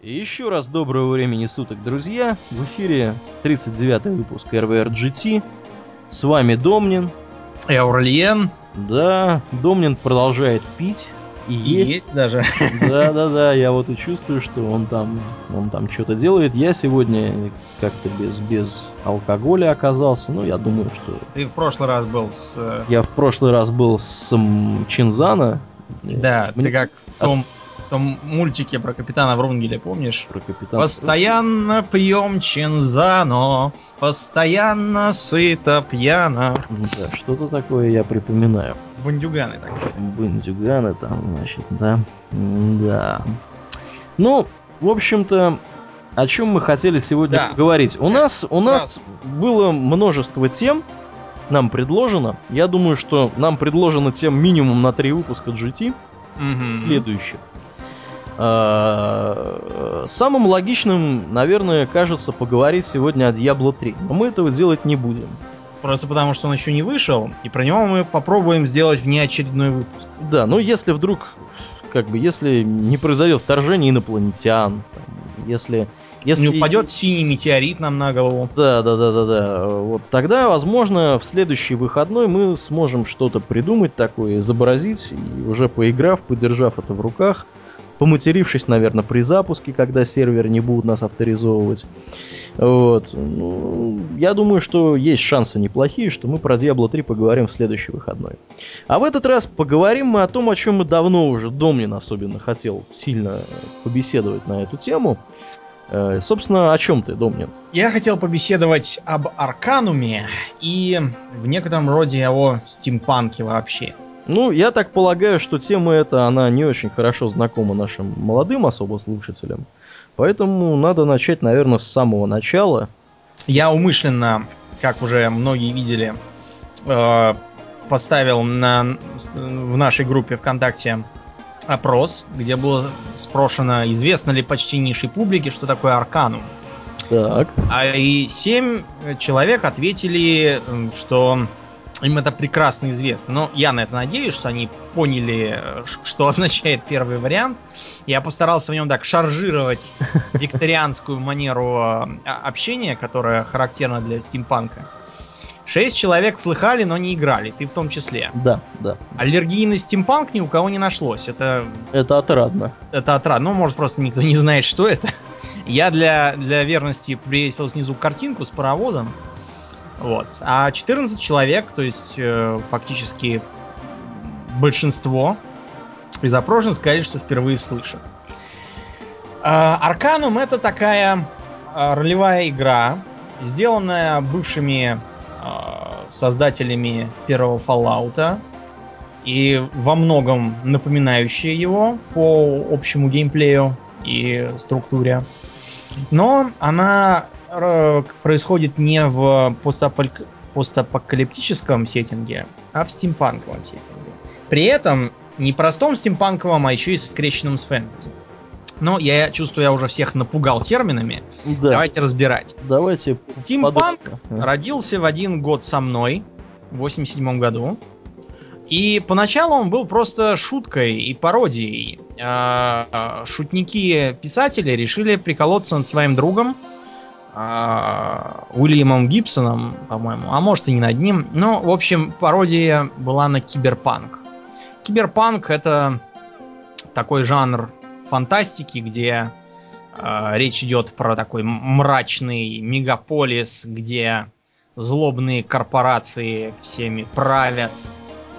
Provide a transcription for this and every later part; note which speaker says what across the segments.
Speaker 1: И еще раз доброго времени суток, друзья. В эфире 39-й выпуск РВР С вами Домнин.
Speaker 2: И Аурлиен.
Speaker 1: Да, Домнин продолжает пить. И есть.
Speaker 2: есть даже.
Speaker 1: Да, да, да, я вот и чувствую, что он там, он там что-то делает. Я сегодня как-то без, без алкоголя оказался. Ну, я думаю, что.
Speaker 2: Ты в прошлый раз был с. Э,
Speaker 1: я в прошлый раз был с Чинзана.
Speaker 2: Да, Мне... ты как в том в том мультике про капитана Врунгеля, помнишь?
Speaker 1: Про капитана.
Speaker 2: Постоянно пьем чинзано, постоянно сыто пьяно.
Speaker 1: Да, что-то такое я припоминаю.
Speaker 2: Бандюганы такие.
Speaker 1: Бандюганы там, значит, да. Да. Ну, в общем-то, о чем мы хотели сегодня да. поговорить. У нас, у нас было множество тем, нам предложено. Я думаю, что нам предложено тем минимум на три выпуска GT угу. следующих. Э, самым логичным, наверное, кажется поговорить сегодня о Diablo 3, но мы этого делать не будем.
Speaker 2: Просто потому, что он еще не вышел, и про него мы попробуем сделать внеочередной выпуск.
Speaker 1: Да, но если вдруг, как бы, если не произойдет вторжение инопланетян, там, если, если...
Speaker 2: Не упадет синий метеорит нам на голову.
Speaker 1: Да, да, да, да, да. Вот тогда, возможно, в следующий выходной мы сможем что-то придумать такое, изобразить, и уже поиграв, подержав это в руках, поматерившись, наверное, при запуске, когда серверы не будут нас авторизовывать. Вот. Ну, я думаю, что есть шансы неплохие, что мы про Diablo 3 поговорим в следующий выходной. А в этот раз поговорим мы о том, о чем мы давно уже, Домнин особенно хотел сильно побеседовать на эту тему. Э, собственно, о чем ты, Домнин?
Speaker 2: Я хотел побеседовать об Аркануме и в некотором роде о стимпанке вообще.
Speaker 1: Ну, я так полагаю, что тема эта, она не очень хорошо знакома нашим молодым особо слушателям. Поэтому надо начать, наверное, с самого начала.
Speaker 2: Я умышленно, как уже многие видели, э, поставил на, в нашей группе ВКонтакте опрос, где было спрошено, известно ли почтеннейшей публике, что такое Арканум.
Speaker 1: Так.
Speaker 2: А и семь человек ответили, что им это прекрасно известно. Но я на это надеюсь, что они поняли, что означает первый вариант. Я постарался в нем так шаржировать викторианскую манеру а, общения, которая характерна для стимпанка. Шесть человек слыхали, но не играли, ты в том числе.
Speaker 1: Да, да.
Speaker 2: Аллергии на стимпанк ни у кого не нашлось. Это...
Speaker 1: Это отрадно.
Speaker 2: Это отрадно. Ну, может, просто никто не знает, что это. Я для, для верности привесил снизу картинку с паровозом. Вот. А 14 человек, то есть э, фактически большинство из опрошенных сказали, что впервые слышат. Арканум это такая э, ролевая игра, сделанная бывшими э, создателями первого Fallout и во многом напоминающая его по общему геймплею и структуре. Но она происходит не в постапокалиптическом сеттинге, а в стимпанковом сеттинге. При этом не простом стимпанковом, а еще и скрещенном с фэнтези. Но я чувствую, я уже всех напугал терминами. Да. Давайте разбирать.
Speaker 1: Давайте.
Speaker 2: Стимпанк подробно. родился в один год со мной, в 87 году. И поначалу он был просто шуткой и пародией. А, а, шутники-писатели решили приколоться над своим другом, Уильямом Гибсоном, по-моему, а может и не над ним. Но, в общем, пародия была на киберпанк. Киберпанк это такой жанр фантастики, где э, речь идет про такой мрачный мегаполис, где злобные корпорации всеми правят,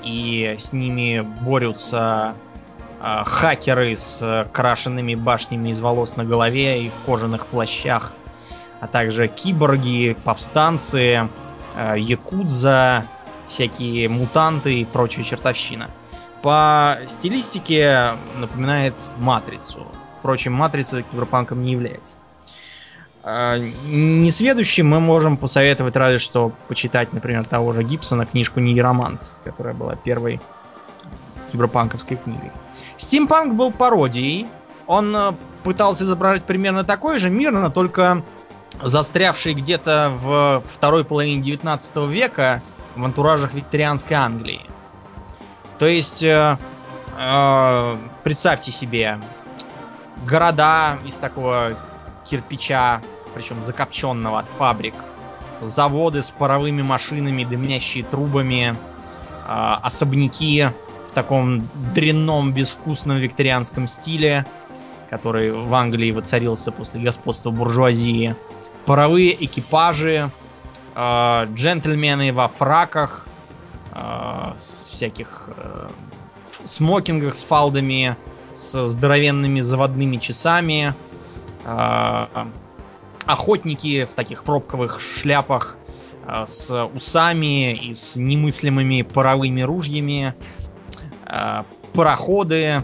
Speaker 2: и с ними борются э, хакеры с крашенными башнями из волос на голове и в кожаных плащах а также киборги, повстанцы, э, якудза, всякие мутанты и прочая чертовщина. По стилистике напоминает Матрицу. Впрочем, Матрица киберпанком не является. Э, несведущим мы можем посоветовать разве что почитать, например, того же Гибсона книжку «Нейромант», которая была первой киберпанковской книгой. Стимпанк был пародией. Он э, пытался изображать примерно такой же мир, но только застрявший где-то в второй половине 19 века в антуражах викторианской Англии. То есть, э, э, представьте себе, города из такого кирпича, причем закопченного от фабрик, заводы с паровыми машинами, дымящие трубами, э, особняки в таком дрянном, безвкусном викторианском стиле, который в Англии воцарился после господства буржуазии, паровые экипажи, э, джентльмены во фраках, э, с всяких э, смокингах с фалдами, с здоровенными заводными часами, э, охотники в таких пробковых шляпах э, с усами и с немыслимыми паровыми ружьями, э, пароходы,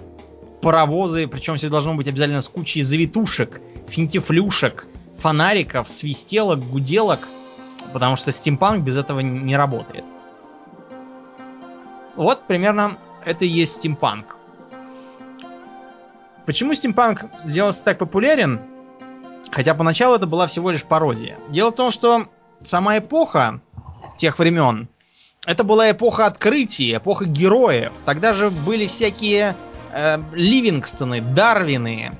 Speaker 2: паровозы, причем все должно быть обязательно с кучей завитушек, финтифлюшек, фонариков, свистелок, гуделок, потому что стимпанк без этого не работает. Вот примерно это и есть стимпанк. Почему стимпанк сделался так популярен? Хотя поначалу это была всего лишь пародия. Дело в том, что сама эпоха тех времен, это была эпоха открытий, эпоха героев. Тогда же были всякие э, Ливингстоны, Дарвины,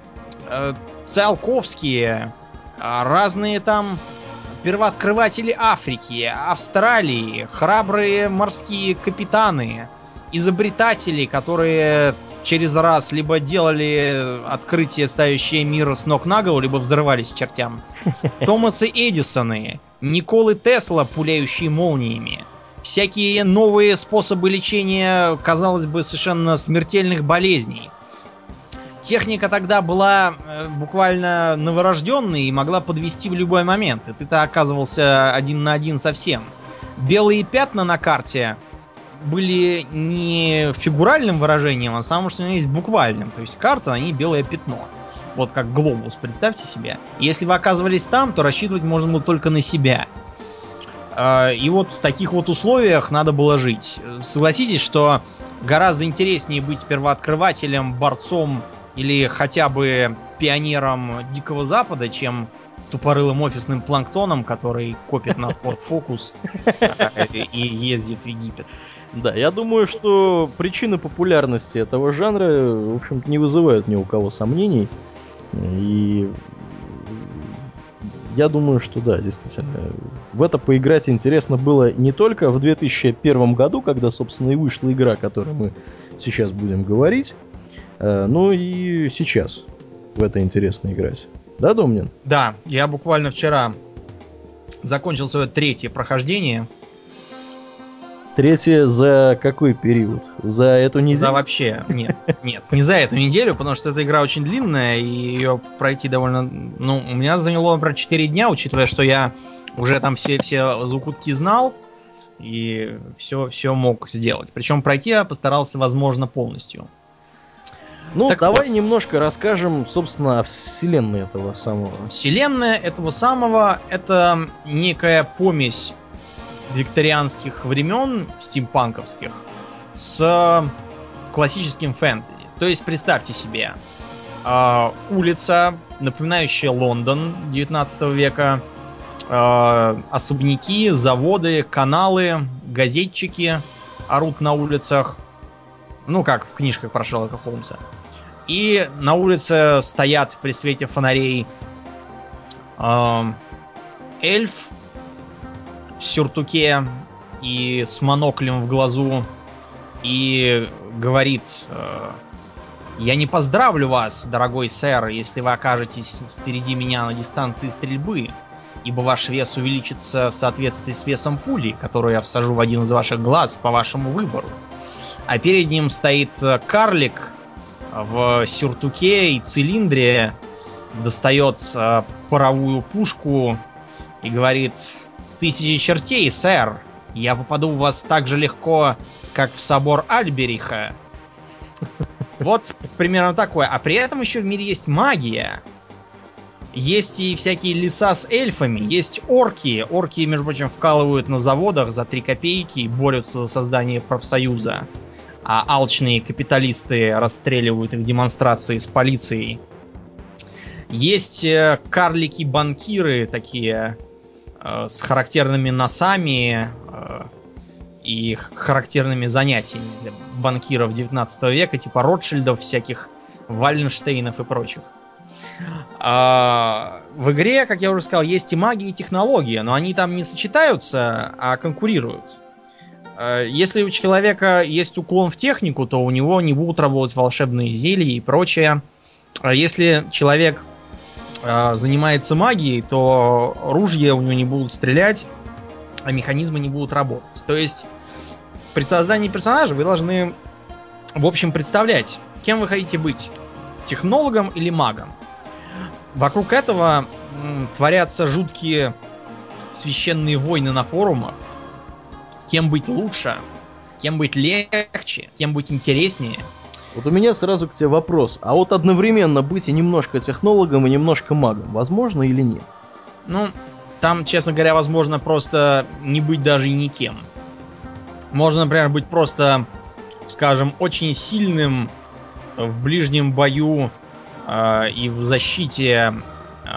Speaker 2: э, Циолковские, э, разные там первооткрыватели Африки, Австралии, храбрые морские капитаны, изобретатели, которые через раз либо делали открытие, ставящее мир с ног на голову, либо взрывались чертям. Томасы Эдисоны, Николы Тесла, пуляющие молниями. Всякие новые способы лечения, казалось бы, совершенно смертельных болезней. Техника тогда была э, буквально новорожденной и могла подвести в любой момент. И ты-то оказывался один на один со всем. Белые пятна на карте были не фигуральным выражением, а самым что есть буквальным. То есть карта, они белое пятно. Вот как глобус, представьте себе. Если вы оказывались там, то рассчитывать можно было только на себя. А, и вот в таких вот условиях надо было жить. Согласитесь, что гораздо интереснее быть первооткрывателем, борцом или хотя бы пионером Дикого Запада, чем тупорылым офисным планктоном, который копит на Ford Focus и ездит в Египет.
Speaker 1: Да, я думаю, что причины популярности этого жанра, в общем не вызывают ни у кого сомнений. И я думаю, что да, действительно. В это поиграть интересно было не только в 2001 году, когда, собственно, и вышла игра, о которой мы сейчас будем говорить, Э, ну и сейчас в это интересно играть. Да, Домнин?
Speaker 2: Да, я буквально вчера закончил свое третье прохождение.
Speaker 1: Третье за какой период? За эту неделю?
Speaker 2: За вообще, нет, нет, не за эту неделю, потому что эта игра очень длинная, и ее пройти довольно... Ну, у меня заняло, например, 4 дня, учитывая, что я уже там все, все закутки знал, и все, все мог сделать. Причем пройти я постарался, возможно, полностью.
Speaker 1: Ну, так давай вот. немножко расскажем, собственно, о вселенной этого самого.
Speaker 2: Вселенная этого самого это некая помесь викторианских времен, стимпанковских, с классическим фэнтези. То есть, представьте себе, э, улица, напоминающая Лондон 19 века, э, особняки, заводы, каналы, газетчики орут на улицах. Ну, как в книжках про Шерлока Холмса. И на улице стоят при свете фонарей э, эльф в сюртуке и с моноклем в глазу и говорит э, я не поздравлю вас, дорогой сэр, если вы окажетесь впереди меня на дистанции стрельбы, ибо ваш вес увеличится в соответствии с весом пули, которую я всажу в один из ваших глаз по вашему выбору. А перед ним стоит э, карлик в сюртуке и цилиндре достает э, паровую пушку и говорит «Тысячи чертей, сэр! Я попаду в вас так же легко, как в собор Альбериха». Вот примерно такое. А при этом еще в мире есть магия. Есть и всякие леса с эльфами, есть орки. Орки, между прочим, вкалывают на заводах за 3 копейки и борются за создание профсоюза а алчные капиталисты расстреливают их демонстрации с полицией. Есть э, карлики-банкиры такие э, с характерными носами э, и характерными занятиями для банкиров 19 века, типа Ротшильдов, всяких Вальнштейнов и прочих. А, в игре, как я уже сказал, есть и магия, и технология, но они там не сочетаются, а конкурируют. А, если у человека есть уклон в технику, то у него не будут работать волшебные зелья и прочее. А если человек а, занимается магией, то ружья у него не будут стрелять, а механизмы не будут работать. То есть при создании персонажа вы должны, в общем, представлять, кем вы хотите быть. Технологом или магом. Вокруг этого творятся жуткие священные войны на форумах. Кем быть лучше, кем быть легче, кем быть интереснее.
Speaker 1: Вот у меня сразу к тебе вопрос. А вот одновременно быть и немножко технологом, и немножко магом, возможно или нет?
Speaker 2: Ну, там, честно говоря, возможно просто не быть даже и никем. Можно, например, быть просто, скажем, очень сильным в ближнем бою э, и в защите э,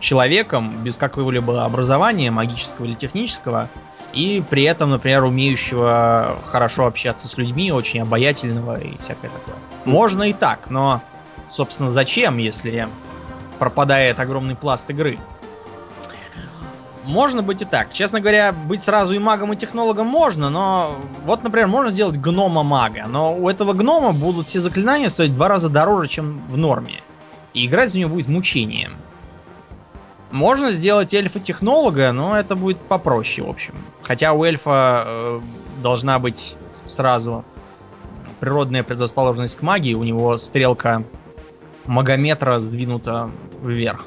Speaker 2: человеком без какого-либо образования, магического или технического, и при этом, например, умеющего хорошо общаться с людьми, очень обаятельного и всякое такое. Можно и так, но, собственно, зачем, если пропадает огромный пласт игры? Можно быть и так. Честно говоря, быть сразу и магом, и технологом можно, но вот, например, можно сделать гнома-мага, но у этого гнома будут все заклинания стоить в два раза дороже, чем в норме. И играть за него будет мучением. Можно сделать эльфа-технолога, но это будет попроще, в общем. Хотя у эльфа э, должна быть сразу природная предрасположенность к магии, у него стрелка магометра сдвинута вверх.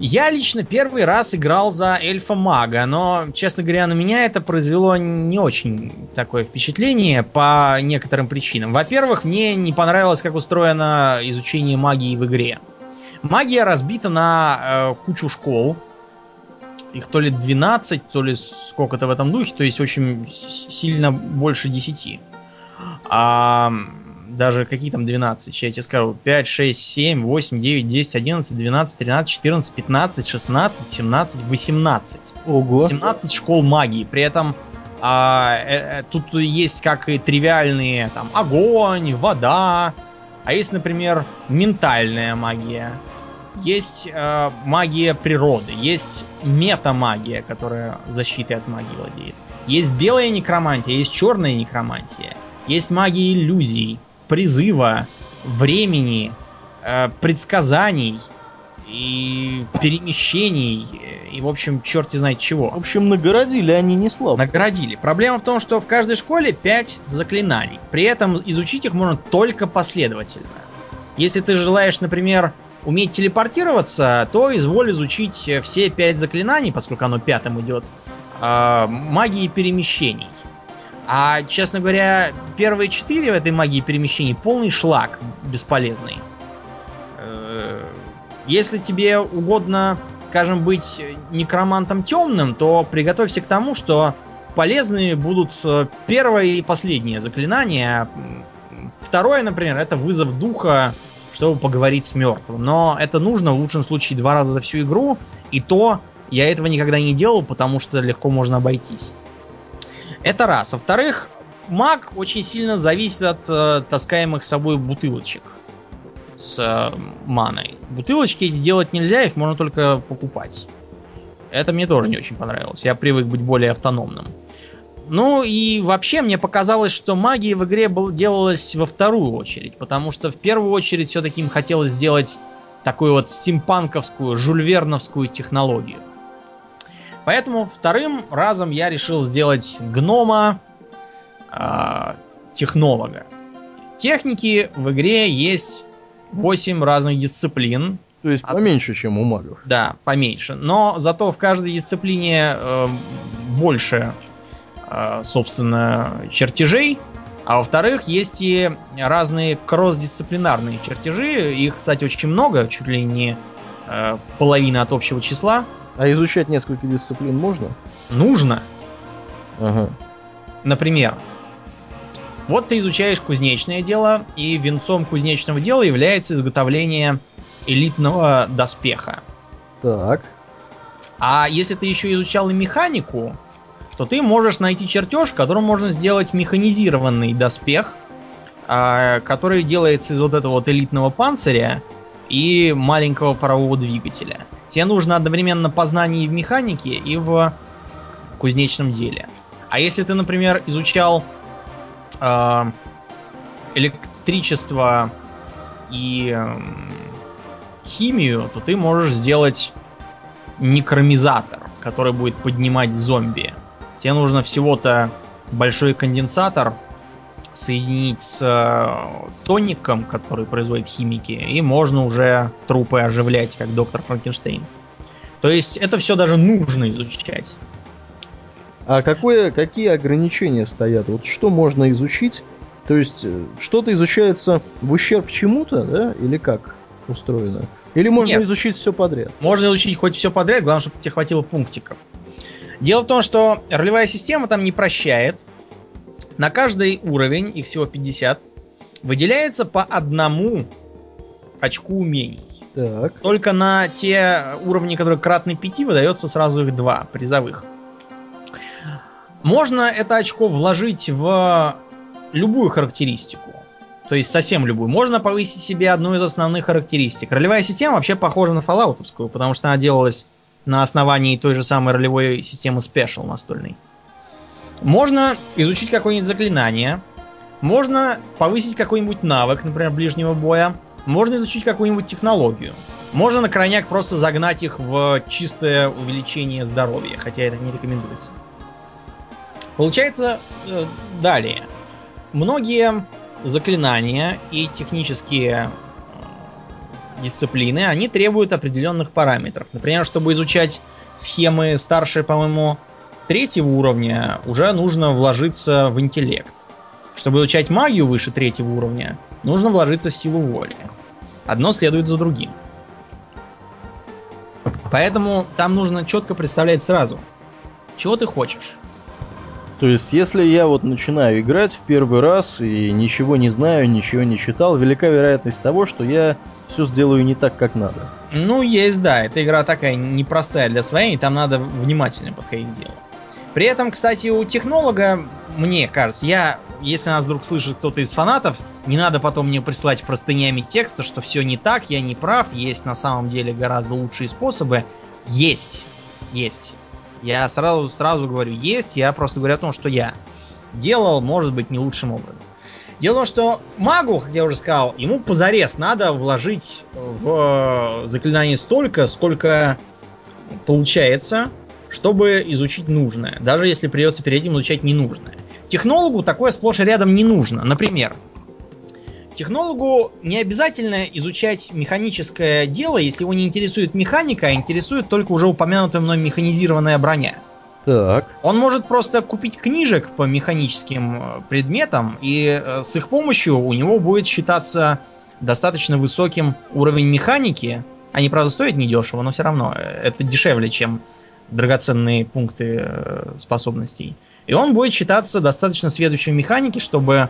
Speaker 2: Я лично первый раз играл за эльфа-мага, но, честно говоря, на меня это произвело не очень такое впечатление по некоторым причинам. Во-первых, мне не понравилось, как устроено изучение магии в игре. Магия разбита на э, кучу школ. Их то ли 12, то ли сколько-то в этом духе, то есть очень сильно больше 10. А, даже какие там 12, сейчас я тебе скажу, 5, 6, 7, 8, 9, 10, 11, 12, 13, 14, 15, 16, 17, 18.
Speaker 1: Ого.
Speaker 2: 17 школ магии. При этом а, э, э, тут есть как и тривиальные там огонь, вода, а есть, например, ментальная магия. Есть э, магия природы, есть метамагия, которая защитой от магии владеет. Есть белая некромантия, есть черная некромантия. Есть магия иллюзий, призыва, времени, э, предсказаний и перемещений, и, в общем, черти знает чего.
Speaker 1: В общем, нагородили они не слабо.
Speaker 2: Наградили. Проблема в том, что в каждой школе 5 заклинаний. При этом изучить их можно только последовательно. Если ты желаешь, например, уметь телепортироваться, то изволь изучить все 5 заклинаний, поскольку оно пятым идет, э, магии перемещений. А, честно говоря, первые четыре в этой магии перемещений полный шлак бесполезный. Э, если тебе угодно, скажем, быть некромантом темным, то приготовься к тому, что полезны будут э, первое и последнее заклинание. Второе, например, это вызов духа, чтобы поговорить с мертвым. Но это нужно в лучшем случае два раза за всю игру. И то я этого никогда не делал, потому что легко можно обойтись. Это раз. Во-вторых, маг очень сильно зависит от э, таскаемых собой бутылочек с э, маной. Бутылочки эти делать нельзя, их можно только покупать. Это мне тоже не очень понравилось. Я привык быть более автономным. Ну и вообще мне показалось, что магия в игре был, делалась во вторую очередь, потому что в первую очередь все-таки им хотелось сделать такую вот стимпанковскую, жульверновскую технологию. Поэтому вторым разом я решил сделать гнома э, технолога. Техники в игре есть 8 разных дисциплин.
Speaker 1: То есть поменьше, чем у магов.
Speaker 2: Да, поменьше. Но зато в каждой дисциплине э, больше, э, собственно, чертежей. А во-вторых, есть и разные кросс-дисциплинарные чертежи. Их, кстати, очень много, чуть ли не э, половина от общего числа.
Speaker 1: А изучать несколько дисциплин можно?
Speaker 2: Нужно.
Speaker 1: Ага.
Speaker 2: Например, вот ты изучаешь кузнечное дело, и венцом кузнечного дела является изготовление элитного доспеха.
Speaker 1: Так.
Speaker 2: А если ты еще изучал и механику, то ты можешь найти чертеж, которым можно сделать механизированный доспех, а, который делается из вот этого вот элитного панциря и маленького парового двигателя. Тебе нужно одновременно познание и в механике, и в кузнечном деле. А если ты, например, изучал э, электричество и э, химию, то ты можешь сделать некромизатор, который будет поднимать зомби. Тебе нужно всего-то большой конденсатор соединить с э, тоником, который производит химики, и можно уже трупы оживлять, как доктор Франкенштейн. То есть это все даже нужно изучать.
Speaker 1: А какое, какие ограничения стоят? Вот что можно изучить? То есть э, что-то изучается в ущерб чему-то, да? Или как устроено? Или можно Нет. изучить все подряд?
Speaker 2: Можно изучить хоть все подряд, главное, чтобы тебе хватило пунктиков. Дело в том, что ролевая система там не прощает. На каждый уровень, их всего 50, выделяется по одному очку умений. Так. Только на те уровни, которые кратны 5, выдается сразу их два призовых. Можно это очко вложить в любую характеристику. То есть совсем любую. Можно повысить себе одну из основных характеристик. Ролевая система вообще похожа на фоллаутовскую, потому что она делалась на основании той же самой ролевой системы Special настольной. Можно изучить какое-нибудь заклинание. Можно повысить какой-нибудь навык, например, ближнего боя. Можно изучить какую-нибудь технологию. Можно на крайняк просто загнать их в чистое увеличение здоровья, хотя это не рекомендуется. Получается, э, далее. Многие заклинания и технические э, дисциплины, они требуют определенных параметров. Например, чтобы изучать схемы старше, по-моему, третьего уровня, уже нужно вложиться в интеллект. Чтобы изучать магию выше третьего уровня, нужно вложиться в силу воли. Одно следует за другим. Поэтому там нужно четко представлять сразу, чего ты хочешь.
Speaker 1: То есть, если я вот начинаю играть в первый раз и ничего не знаю, ничего не читал, велика вероятность того, что я все сделаю не так, как надо.
Speaker 2: Ну, есть, да. Эта игра такая непростая для своей, там надо внимательно подходить к делу. При этом, кстати, у технолога, мне кажется, я, если нас вдруг слышит кто-то из фанатов, не надо потом мне прислать простынями текста, что все не так, я не прав, есть на самом деле гораздо лучшие способы. Есть. Есть. Я сразу, сразу говорю, есть, я просто говорю о том, что я делал, может быть, не лучшим образом. Дело в том, что магу, как я уже сказал, ему позарез надо вложить в заклинание столько, сколько получается, чтобы изучить нужное, даже если придется перед этим изучать ненужное. Технологу такое сплошь и рядом не нужно. Например, Технологу не обязательно изучать механическое дело, если его не интересует механика, а интересует только уже упомянутая мной механизированная броня. Так. Он может просто купить книжек по механическим э, предметам, и э, с их помощью у него будет считаться достаточно высоким уровень механики. Они, правда, стоят недешево, но все равно э, это дешевле, чем драгоценные пункты способностей. И он будет считаться достаточно сведущим в механике, чтобы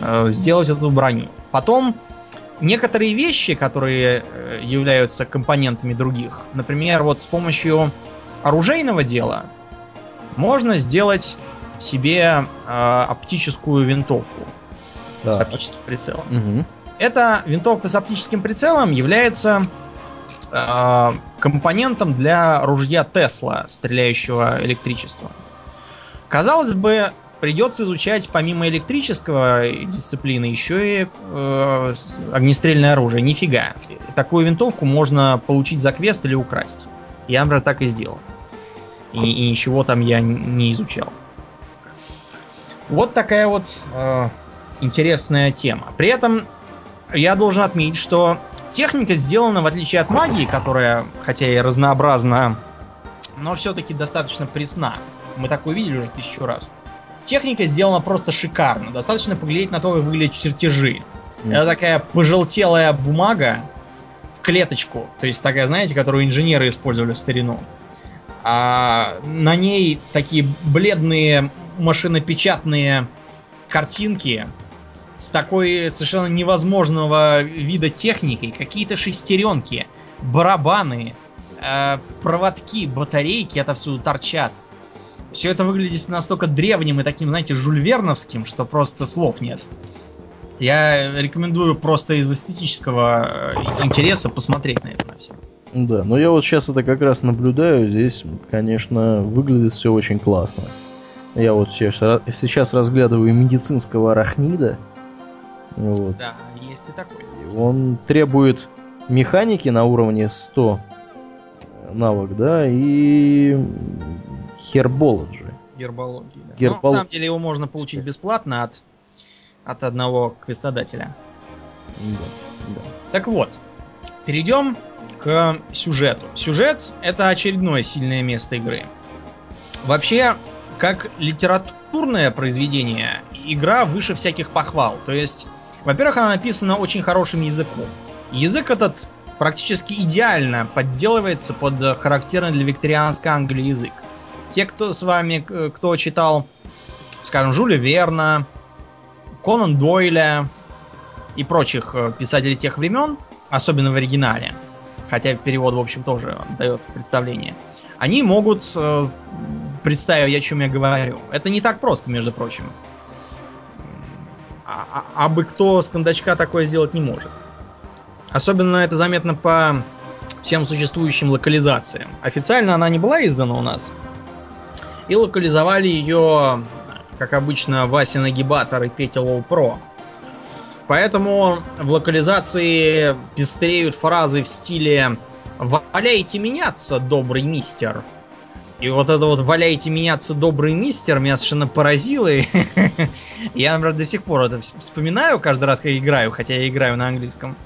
Speaker 2: Э, сделать эту броню. Потом некоторые вещи, которые э, являются компонентами других, например, вот с помощью оружейного дела можно сделать себе э, оптическую винтовку да. с оптическим прицелом. Угу. Эта винтовка с оптическим прицелом является э, компонентом для ружья Тесла, стреляющего электричеством. Казалось бы, придется изучать помимо электрического дисциплины еще и э, огнестрельное оружие. Нифига. Такую винтовку можно получить за квест или украсть. Я, например, так и сделал. И, и ничего там я не изучал. Вот такая вот э, интересная тема. При этом я должен отметить, что техника сделана, в отличие от магии, которая, хотя и разнообразна, но все-таки достаточно пресна. Мы такое видели уже тысячу раз. Техника сделана просто шикарно. Достаточно поглядеть на то, как выглядят чертежи. Mm. Это такая пожелтелая бумага в клеточку. То есть такая, знаете, которую инженеры использовали в старину. А на ней такие бледные машинопечатные картинки с такой совершенно невозможного вида техникой. Какие-то шестеренки, барабаны, э, проводки, батарейки отовсюду торчат. Все это выглядит настолько древним и таким, знаете, жульверновским, что просто слов нет. Я рекомендую просто из эстетического э, интереса посмотреть на это на все.
Speaker 1: Да, но я вот сейчас это как раз наблюдаю. Здесь, конечно, выглядит все очень классно. Я вот сейчас, сейчас разглядываю медицинского арахнида.
Speaker 2: Вот. Да, есть и такой.
Speaker 1: Он требует механики на уровне 100 навык, да, и хербологи.
Speaker 2: Гербологии, да. Гербол... Но, на самом деле его можно получить бесплатно от, от одного квестодателя. Да, да. Так вот, перейдем к сюжету. Сюжет это очередное сильное место игры. Вообще, как литературное произведение, игра выше всяких похвал. То есть, во-первых, она написана очень хорошим языком. Язык этот практически идеально подделывается под характерный для викторианской Англии язык. Те, кто с вами, кто читал, скажем, Жюля Верна, Конан Дойля и прочих э, писателей тех времен, особенно в оригинале, хотя перевод, в общем, тоже дает представление, они могут э, представить, о чем я говорю. Это не так просто, между прочим. А, а, бы кто с кондачка такое сделать не может. Особенно это заметно по всем существующим локализациям. Официально она не была издана у нас, и локализовали ее, как обычно, Вася Нагибатор и Петя Лоу Про. Поэтому в локализации пестреют фразы в стиле «Валяйте меняться, добрый мистер». И вот это вот «Валяйте меняться, добрый мистер» меня совершенно поразило. И я, например, до сих пор это вспоминаю каждый раз, когда играю, хотя я играю на английском.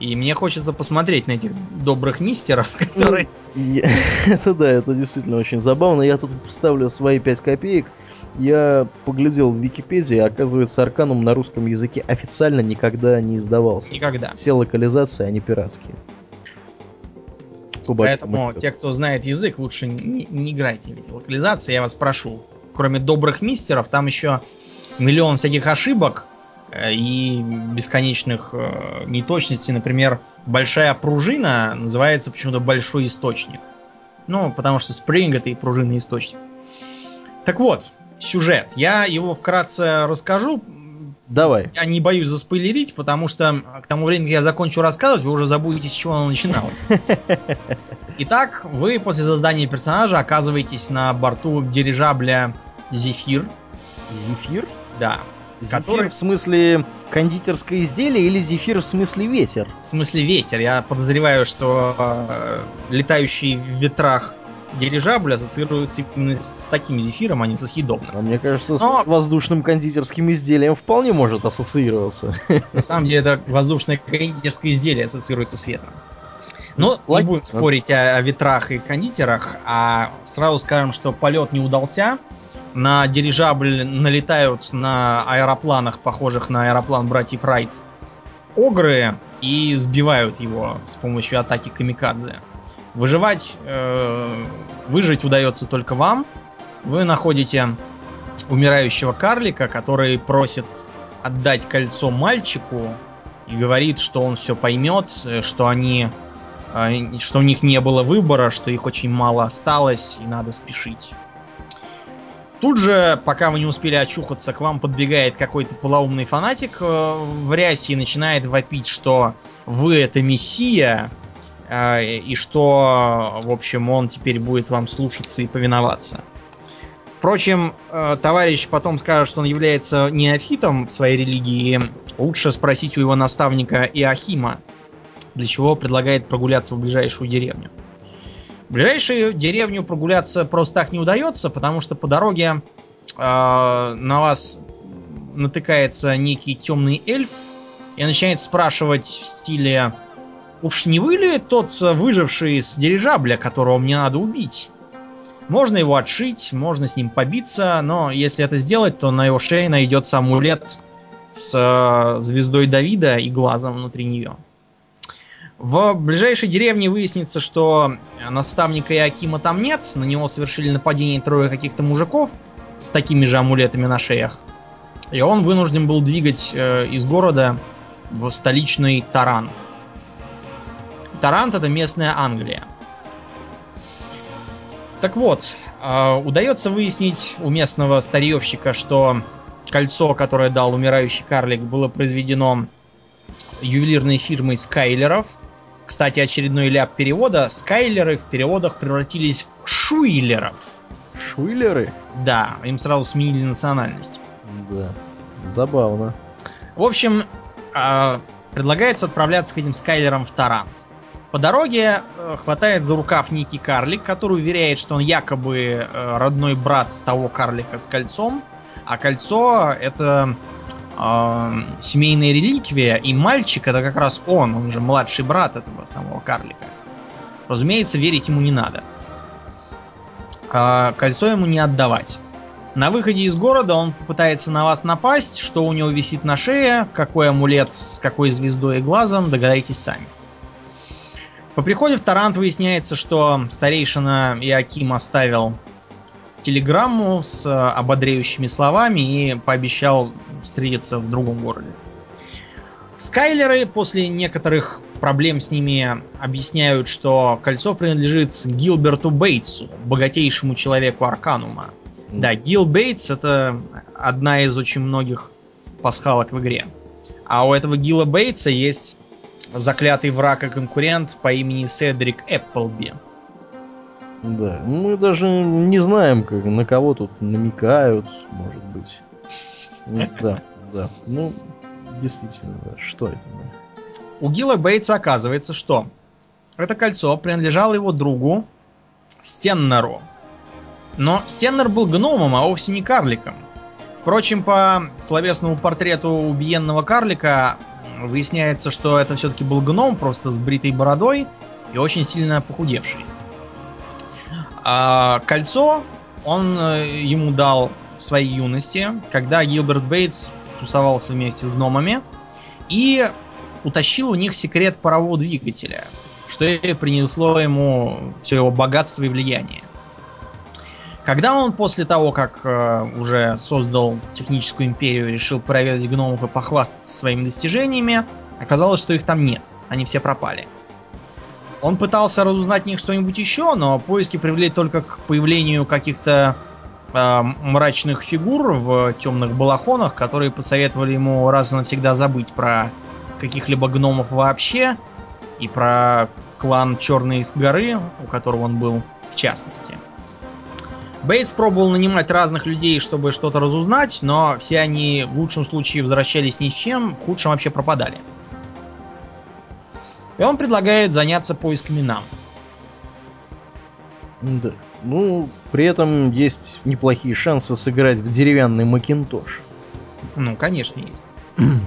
Speaker 2: И мне хочется посмотреть на этих добрых мистеров, которые...
Speaker 1: Это да, это действительно очень забавно. Я тут вставлю свои 5 копеек. Я поглядел в Википедии, оказывается, Арканум на русском языке официально никогда не издавался.
Speaker 2: Никогда.
Speaker 1: Все локализации, они пиратские.
Speaker 2: Поэтому те, кто знает язык, лучше не, не играйте в эти локализации, я вас прошу. Кроме добрых мистеров, там еще миллион всяких ошибок, Э, и бесконечных э, неточностей. Например, большая пружина называется почему-то большой источник. Ну, потому что Spring это и пружинный источник. Так вот, сюжет. Я его вкратце расскажу.
Speaker 1: Давай.
Speaker 2: Я не боюсь заспойлерить, потому что к тому времени, как я закончу рассказывать, вы уже забудете, с чего оно начиналось. Итак, вы после создания персонажа оказываетесь на борту дирижабля Зефир.
Speaker 1: Зефир?
Speaker 2: Да.
Speaker 1: Зефир который... в смысле кондитерское изделие или зефир в смысле ветер?
Speaker 2: В смысле ветер. Я подозреваю, что э, летающий в ветрах дирижабль ассоциируется именно с таким зефиром, а не со съедобным.
Speaker 1: А мне кажется, Но... с воздушным кондитерским изделием вполне может ассоциироваться.
Speaker 2: На самом деле, это воздушное кондитерское изделие ассоциируется с ветром. Но ну, не будем спорить о, о ветрах и кондитерах, а сразу скажем, что полет не удался на дирижабль налетают на аэропланах, похожих на аэроплан братьев Райт, огры и сбивают его с помощью атаки камикадзе. Выживать, э, выжить удается только вам. Вы находите умирающего карлика, который просит отдать кольцо мальчику и говорит, что он все поймет, что они, э, что у них не было выбора, что их очень мало осталось и надо спешить. Тут же, пока вы не успели очухаться, к вам подбегает какой-то полоумный фанатик э, в рясе и начинает вопить, что вы это мессия, э, и что, в общем, он теперь будет вам слушаться и повиноваться. Впрочем, э, товарищ потом скажет, что он является неофитом в своей религии. Лучше спросить у его наставника Иохима, для чего предлагает прогуляться в ближайшую деревню. В ближайшую деревню прогуляться просто так не удается, потому что по дороге э, на вас натыкается некий темный эльф и начинает спрашивать в стиле «Уж не вы ли тот выживший из дирижабля, которого мне надо убить?» Можно его отшить, можно с ним побиться, но если это сделать, то на его шее найдется амулет с э, звездой Давида и глазом внутри нее. В ближайшей деревне выяснится, что наставника Иакима там нет. На него совершили нападение трое каких-то мужиков с такими же амулетами на шеях. И он вынужден был двигать э, из города в столичный Тарант. Тарант это местная Англия. Так вот, э, удается выяснить у местного старьевщика, что кольцо, которое дал умирающий карлик, было произведено ювелирной фирмой Скайлеров. Кстати, очередной ляп перевода. Скайлеры в переводах превратились в шуйлеров.
Speaker 1: Шуйлеры?
Speaker 2: Да, им сразу сменили национальность.
Speaker 1: Да, забавно.
Speaker 2: В общем, э, предлагается отправляться к этим Скайлерам в Тарант. По дороге э, хватает за рукав некий карлик, который уверяет, что он якобы э, родной брат того карлика с кольцом, а кольцо это э, семейная реликвия, и мальчик это как раз он, он же младший брат этого самого карлика. Разумеется, верить ему не надо. А кольцо ему не отдавать. На выходе из города он попытается на вас напасть, что у него висит на шее, какой амулет с какой звездой и глазом, догадайтесь сами. По приходе в Тарант выясняется, что старейшина Иаким оставил телеграмму с ободряющими словами и пообещал встретиться в другом городе. Скайлеры после некоторых проблем с ними объясняют, что кольцо принадлежит Гилберту Бейтсу, богатейшему человеку Арканума. Да, Гил Бейтс это одна из очень многих пасхалок в игре. А у этого Гила Бейтса есть заклятый враг и конкурент по имени Седрик Эпплби.
Speaker 1: Да, мы даже не знаем, как, на кого тут намекают, может быть. Ну, да, да. Ну, действительно, да. что это?
Speaker 2: У Гила Бейтса оказывается, что это кольцо принадлежало его другу Стеннеру. Но Стеннер был гномом, а вовсе не карликом. Впрочем, по словесному портрету убиенного карлика выясняется, что это все-таки был гном, просто с бритой бородой и очень сильно похудевший. А кольцо он э, ему дал в своей юности, когда Гилберт Бейтс тусовался вместе с гномами и утащил у них секрет парового двигателя, что и принесло ему все его богатство и влияние. Когда он после того, как э, уже создал техническую империю, решил проведать гномов и похвастаться своими достижениями, оказалось, что их там нет. Они все пропали. Он пытался разузнать в них что-нибудь еще, но поиски привели только к появлению каких-то э, мрачных фигур в темных балахонах, которые посоветовали ему раз и навсегда забыть про каких-либо гномов вообще и про клан Черной горы, у которого он был в частности. Бейтс пробовал нанимать разных людей, чтобы что-то разузнать, но все они в лучшем случае возвращались ни с чем, в худшем вообще пропадали. И он предлагает заняться поисками нам.
Speaker 1: Да. Ну, при этом есть неплохие шансы сыграть в деревянный Макинтош.
Speaker 2: Ну, конечно, есть.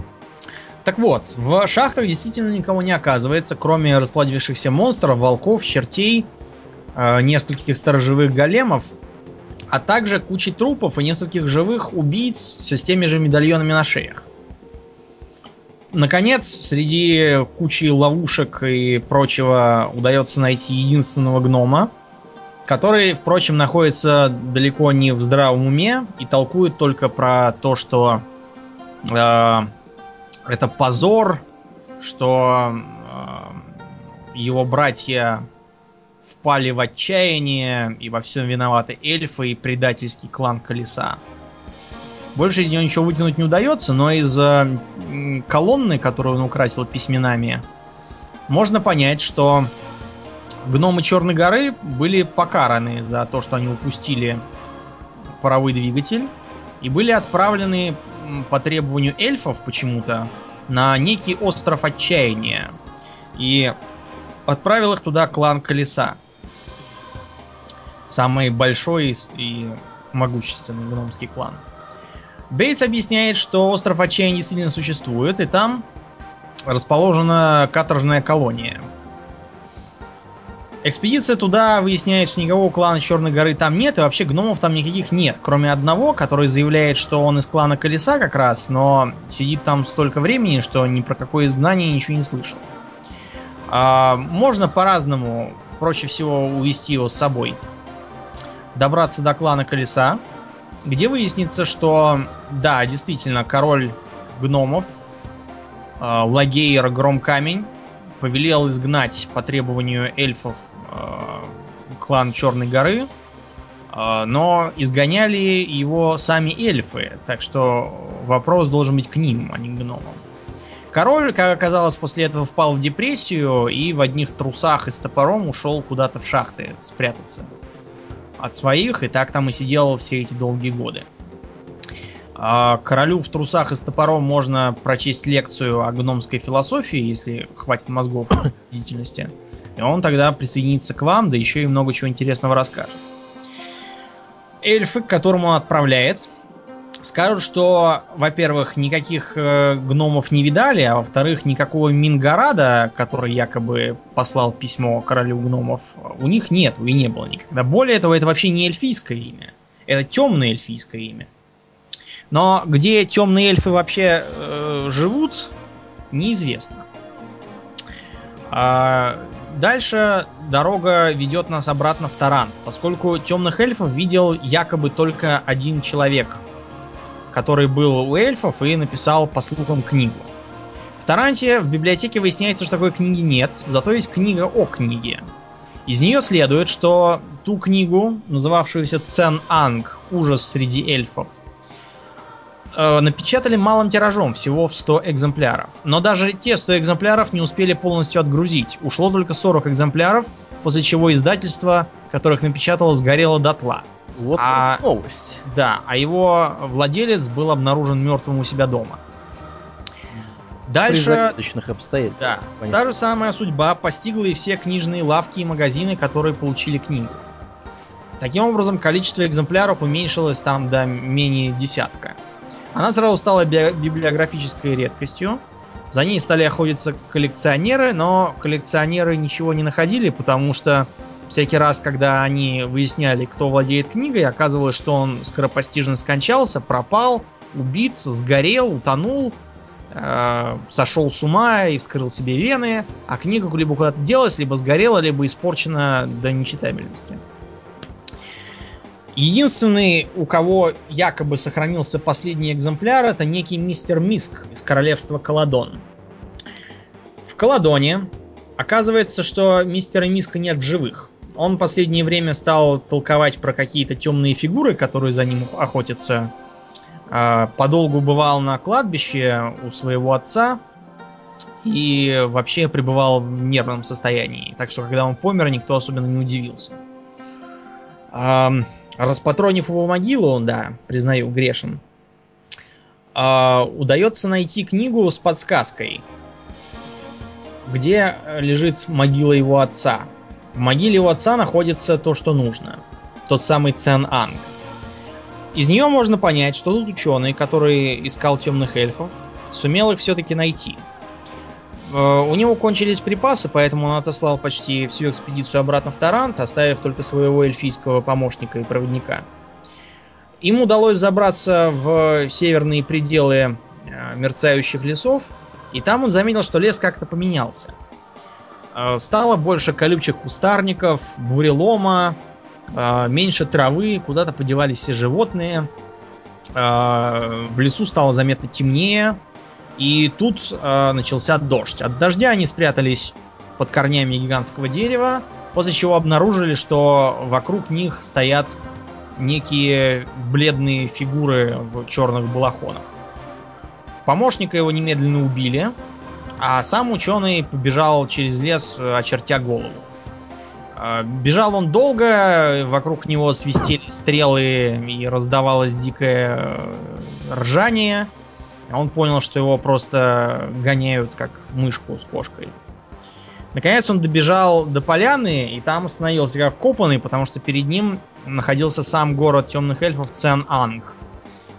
Speaker 2: Так вот, в шахтах действительно никого не оказывается, кроме расплодившихся монстров, волков, чертей, э, нескольких сторожевых големов а также кучи трупов и нескольких живых убийц все с теми же медальонами на шеях. Наконец, среди кучи ловушек и прочего удается найти единственного гнома, который, впрочем, находится далеко не в здравом уме и толкует только про то, что э, это позор, что э, его братья впали в отчаяние, и во всем виноваты эльфы и предательский клан Колеса. Больше из него ничего вытянуть не удается, но из э, колонны, которую он украсил письменами, можно понять, что гномы Черной горы были покараны за то, что они упустили паровой двигатель, и были отправлены по требованию эльфов почему-то на некий остров отчаяния. И отправил их туда клан Колеса. Самый большой и могущественный гномский клан. Бейтс объясняет, что остров Отчаяния действительно существует, и там расположена каторжная колония. Экспедиция туда выясняет, что никакого клана Черной горы там нет, и вообще гномов там никаких нет, кроме одного, который заявляет, что он из клана Колеса как раз, но сидит там столько времени, что ни про какое изгнание ничего не слышал. А, можно по-разному, проще всего увести его с собой добраться до клана Колеса, где выяснится, что, да, действительно, король гномов, э, Лагейр Громкамень, повелел изгнать по требованию эльфов э, клан Черной горы, А, но изгоняли его сами эльфы, так что вопрос должен быть к ним, а не к гномам. Король, как оказалось, после этого впал в депрессию и в одних трусах и с топором ушел куда-то в шахты спрятаться от своих, и так там и сидел все эти долгие годы. А королю в трусах и с топором можно прочесть лекцию о гномской философии, если хватит мозгов деятельности. И он тогда присоединится к вам, да еще и много чего интересного расскажет. Эльфы, к которому он отправляет, скажут, что, во-первых, никаких э, гномов не видали, а во-вторых, никакого Мингарада, который якобы послал письмо королю гномов, у них нет и не было никогда. Более того, это вообще не эльфийское имя. Это темное эльфийское имя. Но где темные эльфы вообще э, живут, неизвестно. А дальше дорога ведет нас обратно в Тарант, поскольку темных эльфов видел якобы только один человек, который был у эльфов и написал по слухам книгу. В Таранте в библиотеке выясняется, что такой книги нет, зато есть книга о книге. Из нее следует, что ту книгу, называвшуюся Цен Анг, ужас среди эльфов, э, напечатали малым тиражом, всего в 100 экземпляров. Но даже те 100 экземпляров не успели полностью отгрузить. Ушло только 40 экземпляров, после чего издательство, которых напечатало, сгорело дотла.
Speaker 1: Вот а, новость.
Speaker 2: Да, а его владелец был обнаружен мертвым у себя дома. Дальше...
Speaker 1: При обстоятельств.
Speaker 2: Да. Понятно. Та же самая судьба постигла и все книжные лавки и магазины, которые получили книгу. Таким образом, количество экземпляров уменьшилось там до менее десятка. Она сразу стала библиографической редкостью. За ней стали охотиться коллекционеры, но коллекционеры ничего не находили, потому что всякий раз, когда они выясняли, кто владеет книгой, оказывалось, что он скоропостижно скончался, пропал, убит, сгорел, утонул, э, сошел с ума и вскрыл себе вены, а книга либо куда-то делась, либо сгорела, либо испорчена до нечитабельности. Единственный, у кого якобы сохранился последний экземпляр, это некий мистер Миск из королевства Каладон. В Каладоне оказывается, что мистера Миска нет в живых. Он последнее время стал толковать про какие-то темные фигуры, которые за ним охотятся. А, подолгу бывал на кладбище у своего отца и вообще пребывал в нервном состоянии. Так что, когда он помер, никто особенно не удивился. Распатронив его могилу, да, признаю, грешен, э, удается найти книгу с подсказкой, где лежит могила его отца. В могиле его отца находится то, что нужно. Тот самый Цен Анг. Из нее можно понять, что тут ученый, который искал темных эльфов, сумел их все-таки найти. Э, у него кончились припасы, поэтому он отослал почти всю экспедицию обратно в Тарант, оставив только своего эльфийского помощника и проводника. Им удалось забраться в северные пределы э, мерцающих лесов, и там он заметил, что лес как-то поменялся. Э, стало больше колючих кустарников, бурелома, меньше травы, куда-то подевались все животные. В лесу стало заметно темнее, и тут э, начался дождь. От дождя они спрятались под корнями гигантского дерева, после чего обнаружили, что вокруг них стоят некие бледные фигуры в черных балахонах. Помощника его немедленно убили, а сам ученый побежал через лес, очертя голову. Э, бежал он долго, вокруг него свистели стрелы и раздавалось дикое э, ржание – он понял, что его просто гоняют как мышку с кошкой. Наконец он добежал до поляны и там остановился как копанный, потому что перед ним находился сам город темных эльфов Цен-Анг.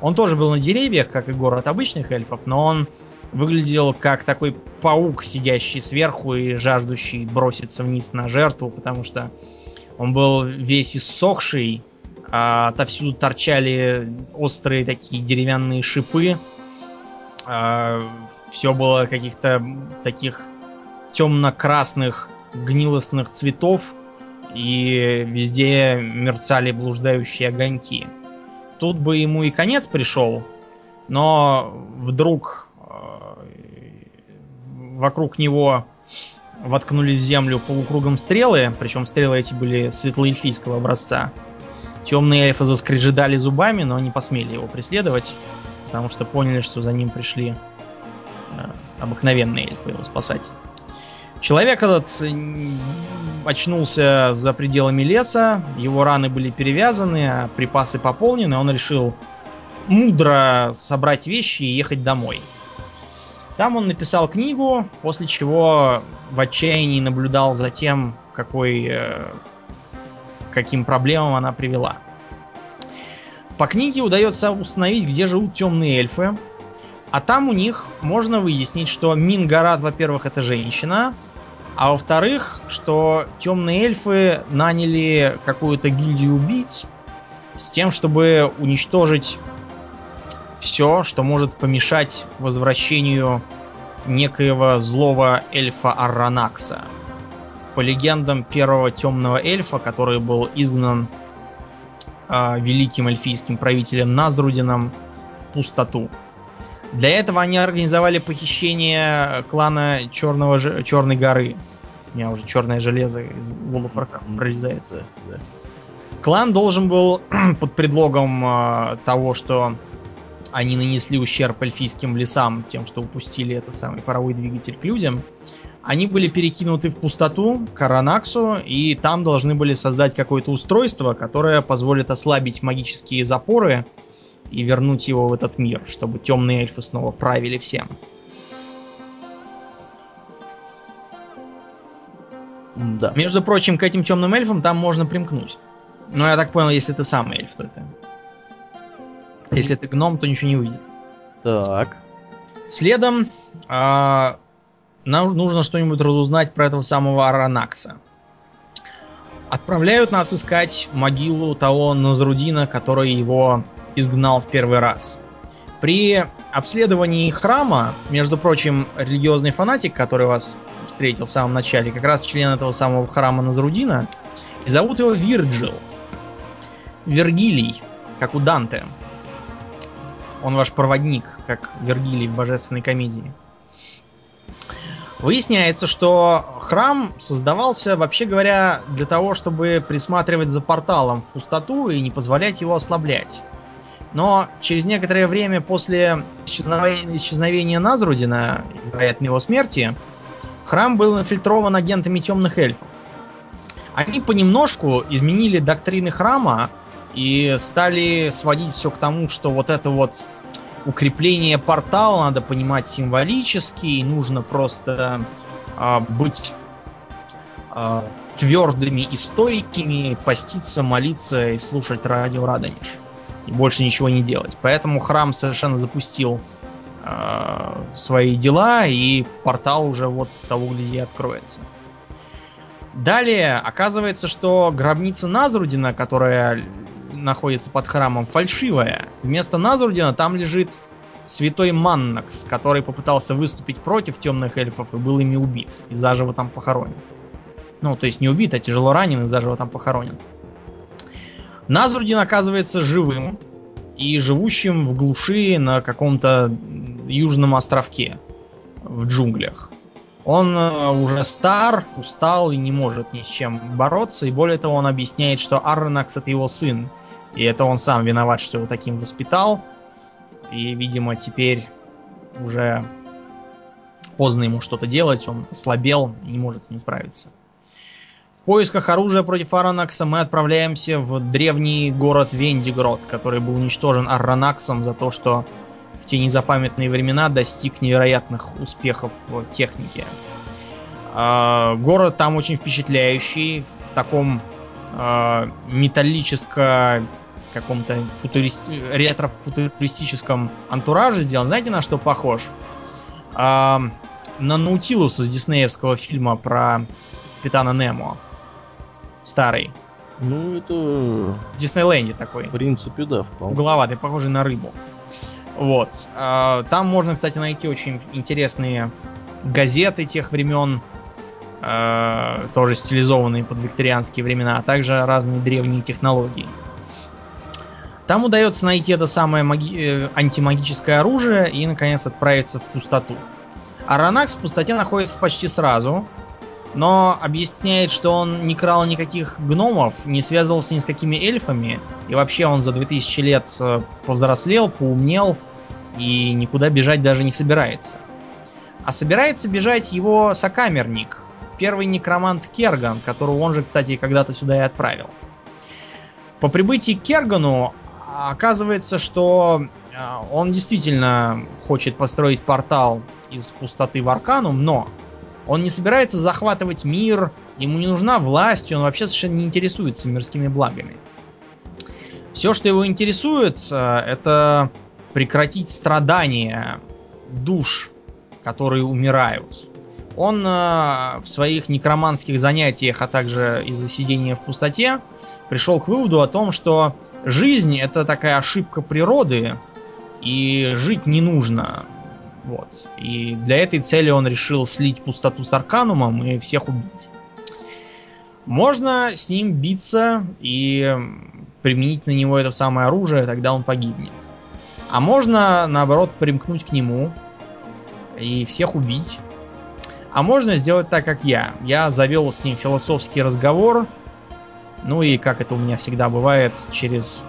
Speaker 2: Он тоже был на деревьях, как и город обычных эльфов, но он выглядел как такой паук, сидящий сверху и жаждущий броситься вниз на жертву, потому что он был весь иссохший, а отовсюду торчали острые такие деревянные шипы, а, все было каких-то таких темно-красных гнилостных цветов, и везде мерцали блуждающие огоньки. Тут бы ему и конец пришел, но вдруг э, вокруг него воткнули в землю полукругом стрелы, причем стрелы эти были светлоэльфийского образца. Темные эльфы заскрежедали зубами, но не посмели его преследовать, потому что поняли, что за ним пришли э, обыкновенные эльфы его спасать. Человек этот очнулся за пределами леса, его раны были перевязаны, а припасы пополнены, он решил мудро собрать вещи и ехать домой. Там он написал книгу, после чего в отчаянии наблюдал за тем, какой, э, каким проблемам она привела. По книге удается установить, где живут темные эльфы. А там у них можно выяснить, что Мингарат, во-первых, это женщина, а во-вторых, что темные эльфы наняли какую-то гильдию убийц с тем, чтобы уничтожить все, что может помешать возвращению некоего злого эльфа Арранакса. По легендам первого темного эльфа, который был изгнан э, великим эльфийским правителем Назрудином в пустоту. Для этого они организовали похищение клана Черного, Черной горы. У меня уже черное железо из World of прорезается. Да. Клан должен был под предлогом э, того, что они нанесли ущерб эльфийским лесам тем, что упустили этот самый паровой двигатель к людям, они были перекинуты в пустоту, к Аранаксу, и там должны были создать какое-то устройство, которое позволит ослабить магические запоры и вернуть его в этот мир, чтобы темные эльфы снова правили всем. Да. Между прочим, к этим темным эльфам там можно примкнуть. Но я так понял, если ты сам эльф только. Если ты гном, то ничего не выйдет.
Speaker 1: Так.
Speaker 2: Следом э, нам нужно что-нибудь разузнать про этого самого Аранакса. Отправляют нас искать могилу того Назрудина, который его изгнал в первый раз. При обследовании храма, между прочим, религиозный фанатик, который вас встретил в самом начале, как раз член этого самого храма Назрудина, и зовут его Вирджил. Вергилий, как у Данте. Он ваш проводник, как Вергилий в божественной комедии. Выясняется, что храм создавался, вообще говоря, для того, чтобы присматривать за порталом в пустоту и не позволять его ослаблять. Но через некоторое время после исчезновения, исчезновения Назрудина, вероятно, его смерти, храм был инфильтрован агентами темных эльфов. Они понемножку изменили доктрины храма и стали сводить все к тому, что вот это вот укрепление портала надо понимать символически, нужно просто э, быть э, твердыми и стойкими, поститься, молиться и слушать радио Радонеж. И больше ничего не делать. Поэтому храм совершенно запустил э, свои дела, и портал уже вот того гляди откроется. Далее оказывается, что гробница Назрудина, которая находится под храмом, фальшивая. Вместо Назрудина там лежит святой Маннакс, который попытался выступить против темных эльфов и был ими убит. И заживо там похоронен. Ну, то есть не убит, а тяжело ранен и заживо там похоронен. Назрудин оказывается живым и живущим в глуши на каком-то южном островке в джунглях. Он э, уже стар, устал и не может ни с чем бороться. И более того, он объясняет, что Арнакс это его сын. И это он сам виноват, что его таким воспитал. И, видимо, теперь уже поздно ему что-то делать. Он ослабел и не может с ним справиться. В поисках оружия против Аранакса мы отправляемся в древний город Вендигрод, который был уничтожен Арранаксом за то, что в те незапамятные времена достиг невероятных успехов в технике. А, город там очень впечатляющий, в таком э, металлическо каком-то футурист... ретро-футуристическом антураже сделан. Знаете, на что похож? Э, на Наутилус из диснеевского фильма про Капитана Немо. Старый.
Speaker 1: Ну, это... В
Speaker 2: Диснейленде такой.
Speaker 1: В принципе, да,
Speaker 2: вполне. Угловатый, похожий на рыбу. Вот. Там можно, кстати, найти очень интересные газеты тех времен, э, тоже стилизованные под викторианские времена, а также разные древние технологии. Там удается найти это самое маги... Э, антимагическое оружие и, наконец, отправиться в пустоту. Аранакс в пустоте находится почти сразу. но объясняет, что он не крал никаких гномов, не связывался ни с какими эльфами, и вообще он за 2000 лет э, повзрослел, поумнел, и никуда бежать даже не собирается. А собирается бежать его сокамерник, первый некромант Керган, которого он же, кстати, когда-то сюда и отправил. По прибытии к Кергану оказывается, что э, он действительно хочет построить портал из пустоты в Арканум, но он не собирается захватывать мир, ему не нужна власть, он вообще совершенно не интересуется мирскими благами. Все, что его интересует, э, это прекратить страдания душ, которые умирают. Он э, в своих некроманских занятиях, а также из-за сидения в пустоте, пришел к выводу о том, что жизнь это такая ошибка природы, и жить не нужно. Вот. И для этой цели он решил слить пустоту с Арканумом и всех убить. Можно с ним биться и применить на него это самое оружие, тогда он погибнет. А можно, наоборот, примкнуть к нему и всех убить. А можно сделать так, как я. Я завел с ним философский разговор. Ну и, как это у меня всегда бывает, через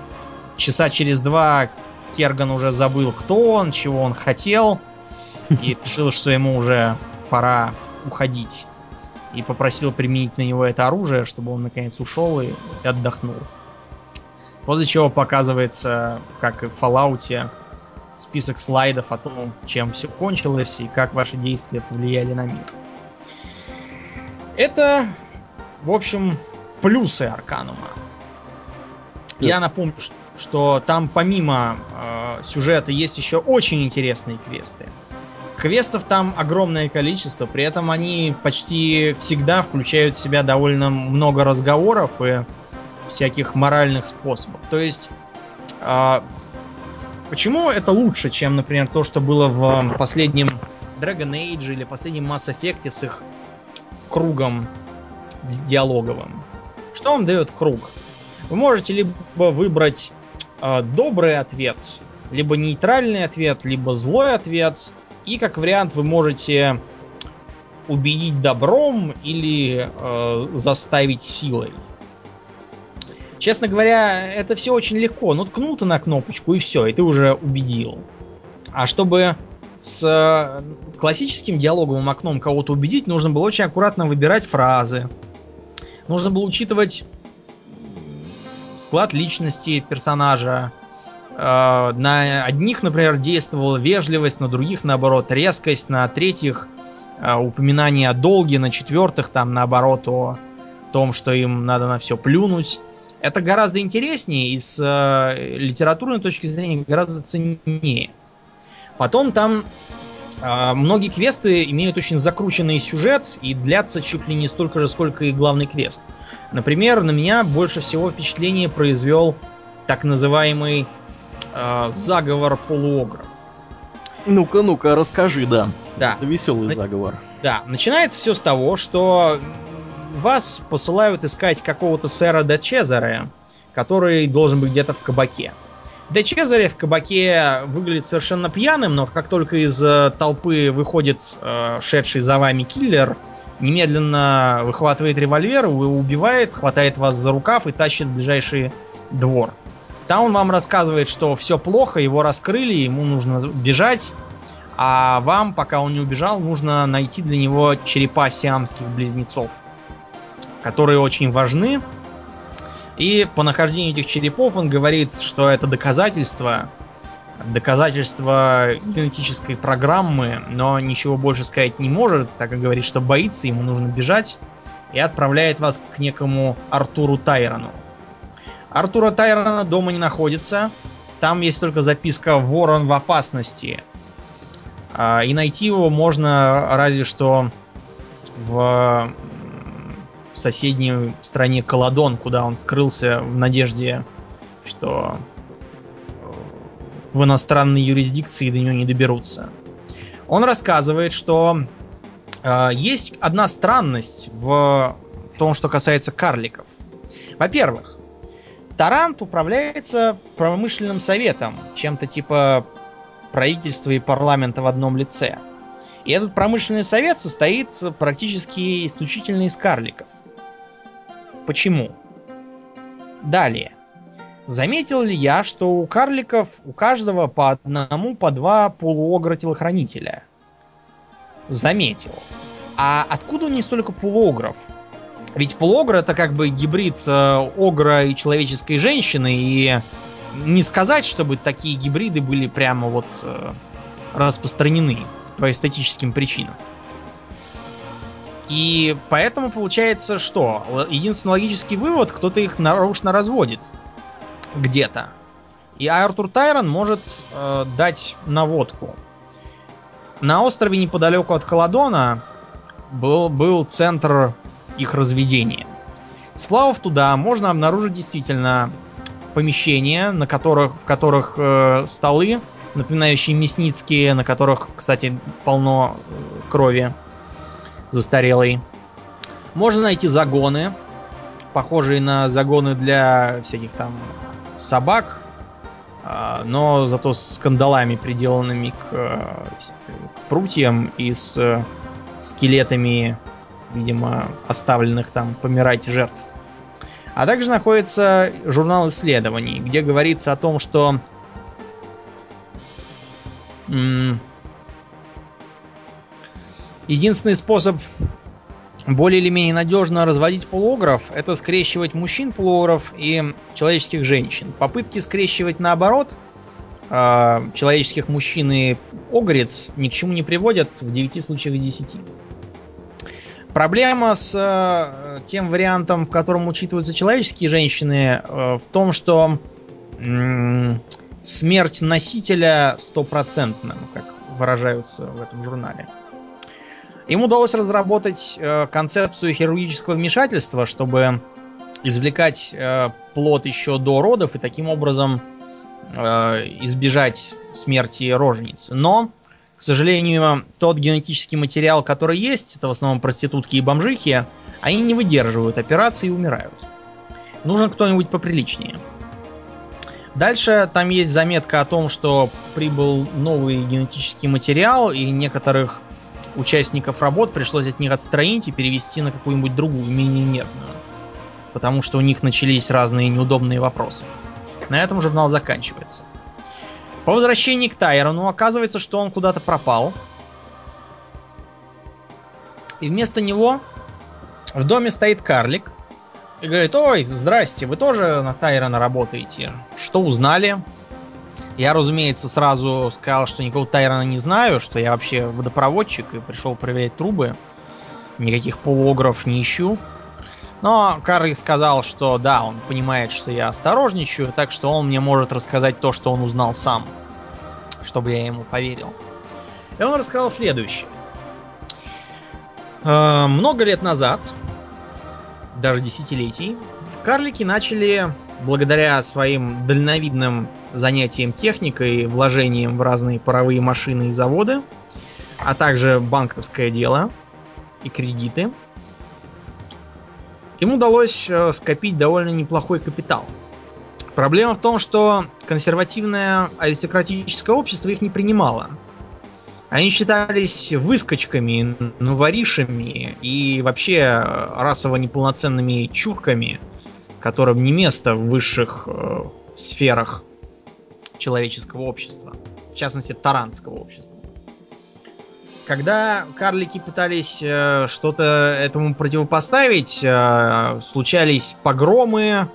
Speaker 2: часа через два Керган уже забыл, кто он, чего он хотел и решил, что ему уже пора уходить. И попросил применить на него это оружие, чтобы он наконец ушел и отдохнул. После чего показывается, как и в Fallout, список слайдов о том, чем все кончилось и как ваши действия повлияли на мир. Это, в общем, плюсы Арканума. Я напомню, что там помимо э, сюжета есть еще очень интересные квесты. Квестов там огромное количество, при этом они почти всегда включают в себя довольно много разговоров и всяких моральных способов. То есть, э, почему это лучше, чем, например, то, что было в последнем Dragon Age или последнем Mass Effect с их кругом диалоговым? Что вам дает круг? Вы можете либо выбрать э, добрый ответ, либо нейтральный ответ, либо злой ответ, и как вариант вы можете убедить добром или э, заставить силой. Честно говоря, это все очень легко. Ну, ткнул ты на кнопочку и все, и ты уже убедил. А чтобы с э, классическим диалоговым окном кого-то убедить, нужно было очень аккуратно выбирать фразы. Нужно было учитывать склад личности персонажа, Э, на одних, например, действовала вежливость, на других, наоборот, резкость, на третьих э, упоминание о долге, на четвертых, там, наоборот, о том, что им надо на все плюнуть. Это гораздо интереснее и с э, литературной точки зрения гораздо ценнее. Потом там э, многие квесты имеют очень закрученный сюжет и длятся чуть ли не столько же, сколько и главный квест. Например, на меня больше всего впечатление произвел так называемый э, заговор полуогров.
Speaker 1: Ну-ка, ну-ка, расскажи, да.
Speaker 2: Да.
Speaker 1: Это веселый На... заговор.
Speaker 2: Да, начинается все с того, что вас посылают искать какого-то сэра де Чезаре, который должен быть где-то в кабаке. Де Чезаре в кабаке выглядит совершенно пьяным, но как только из э, толпы выходит э, шедший за вами киллер, немедленно выхватывает револьвер, убивает, хватает вас за рукав и тащит в ближайший двор. Там он вам рассказывает, что все плохо, его раскрыли, ему нужно бежать, а вам, пока он не убежал, нужно найти для него черепа сиамских близнецов, которые очень важны. И по нахождению этих черепов он говорит, что это доказательство, доказательство генетической программы, но ничего больше сказать не может, так как говорит, что боится, ему нужно бежать, и отправляет вас к некому Артуру Тайрону. Артура Тайрона дома не находится. Там есть только записка «Ворон в опасности». А, и найти его можно разве что в соседней стране Каладон, куда он скрылся в надежде, что в иностранной юрисдикции до него не доберутся. Он рассказывает, что э, есть одна странность в том, что касается карликов. Во-первых, Тарант управляется промышленным советом, чем-то типа правительства и парламента в одном лице. И этот промышленный совет состоит практически исключительно из карликов. Почему? Далее. Заметил ли я, что у карликов у каждого по одному, по два полуогра-телохранителя? Заметил. А откуда у них столько полуогров? Ведь полуогр это как бы гибрид э, огра и человеческой женщины, и не сказать, чтобы такие гибриды были прямо вот э, распространены по эстетическим причинам. И поэтому получается, что единственный логический вывод, кто-то их нарочно разводит где-то. И Артур Тайрон может э, дать наводку. На острове неподалеку от Каладона был, был центр их разведения. Сплавав туда, можно обнаружить действительно помещения, на которых, в которых э, столы, напоминающие мясницкие, на которых, кстати, полно э, крови застарелой. Можно найти загоны, похожие на загоны для всяких там собак, а, но зато с скандалами, приделанными к, э, к прутьям и с э, скелетами, видимо, оставленных там помирать жертв. А также находится журнал исследований, где говорится о том, что единственный способ более или менее надежно разводить полуогров это скрещивать мужчин полуогров и человеческих женщин. Попытки скрещивать наоборот э, человеческих мужчин и огрец ни к чему не приводят в 9 случаях из 10. Проблема с э, тем вариантом, в котором учитываются человеческие женщины, э, в том, что смерть носителя стопроцентна, как выражаются в этом журнале. Им удалось разработать э, концепцию хирургического вмешательства, чтобы извлекать э, плод еще до родов и таким образом э, избежать смерти роженицы. Но, к сожалению, тот генетический материал, который есть, это в основном проститутки и бомжихи, они не выдерживают операции и умирают. Нужен кто-нибудь поприличнее. Дальше там есть заметка о том, что прибыл новый генетический материал, и некоторых участников работ пришлось от них отстранить и перевести на какую-нибудь другую, менее нервную. Потому что у них начались разные неудобные вопросы. На этом журнал заканчивается. По возвращении к Тайрону оказывается, что он куда-то пропал. И вместо него в доме стоит карлик. И говорит, ой, здрасте, вы тоже на Тайрона работаете? Что узнали? Я, разумеется, сразу сказал, что никакого Тайрона не знаю, что я вообще водопроводчик и пришел проверять трубы. Никаких полуогров не ищу. Но Карли сказал, что да, он понимает, что я осторожничаю, так что он мне может рассказать то, что он узнал сам, чтобы я ему поверил. И он рассказал следующее. Э, много лет назад, даже десятилетий, карлики начали, благодаря своим дальновидным занятием техникой, вложением в разные паровые машины и заводы, а также банковское дело и кредиты, им удалось э, скопить довольно неплохой капитал. Проблема в том, что консервативное аристократическое общество их не принимало. Они считались выскочками, новоришами и вообще э, расово неполноценными чурками, которым не место в высших э, сферах человеческого общества. В частности, таранского общества. Когда карлики пытались э, что-то этому противопоставить, э, случались погромы,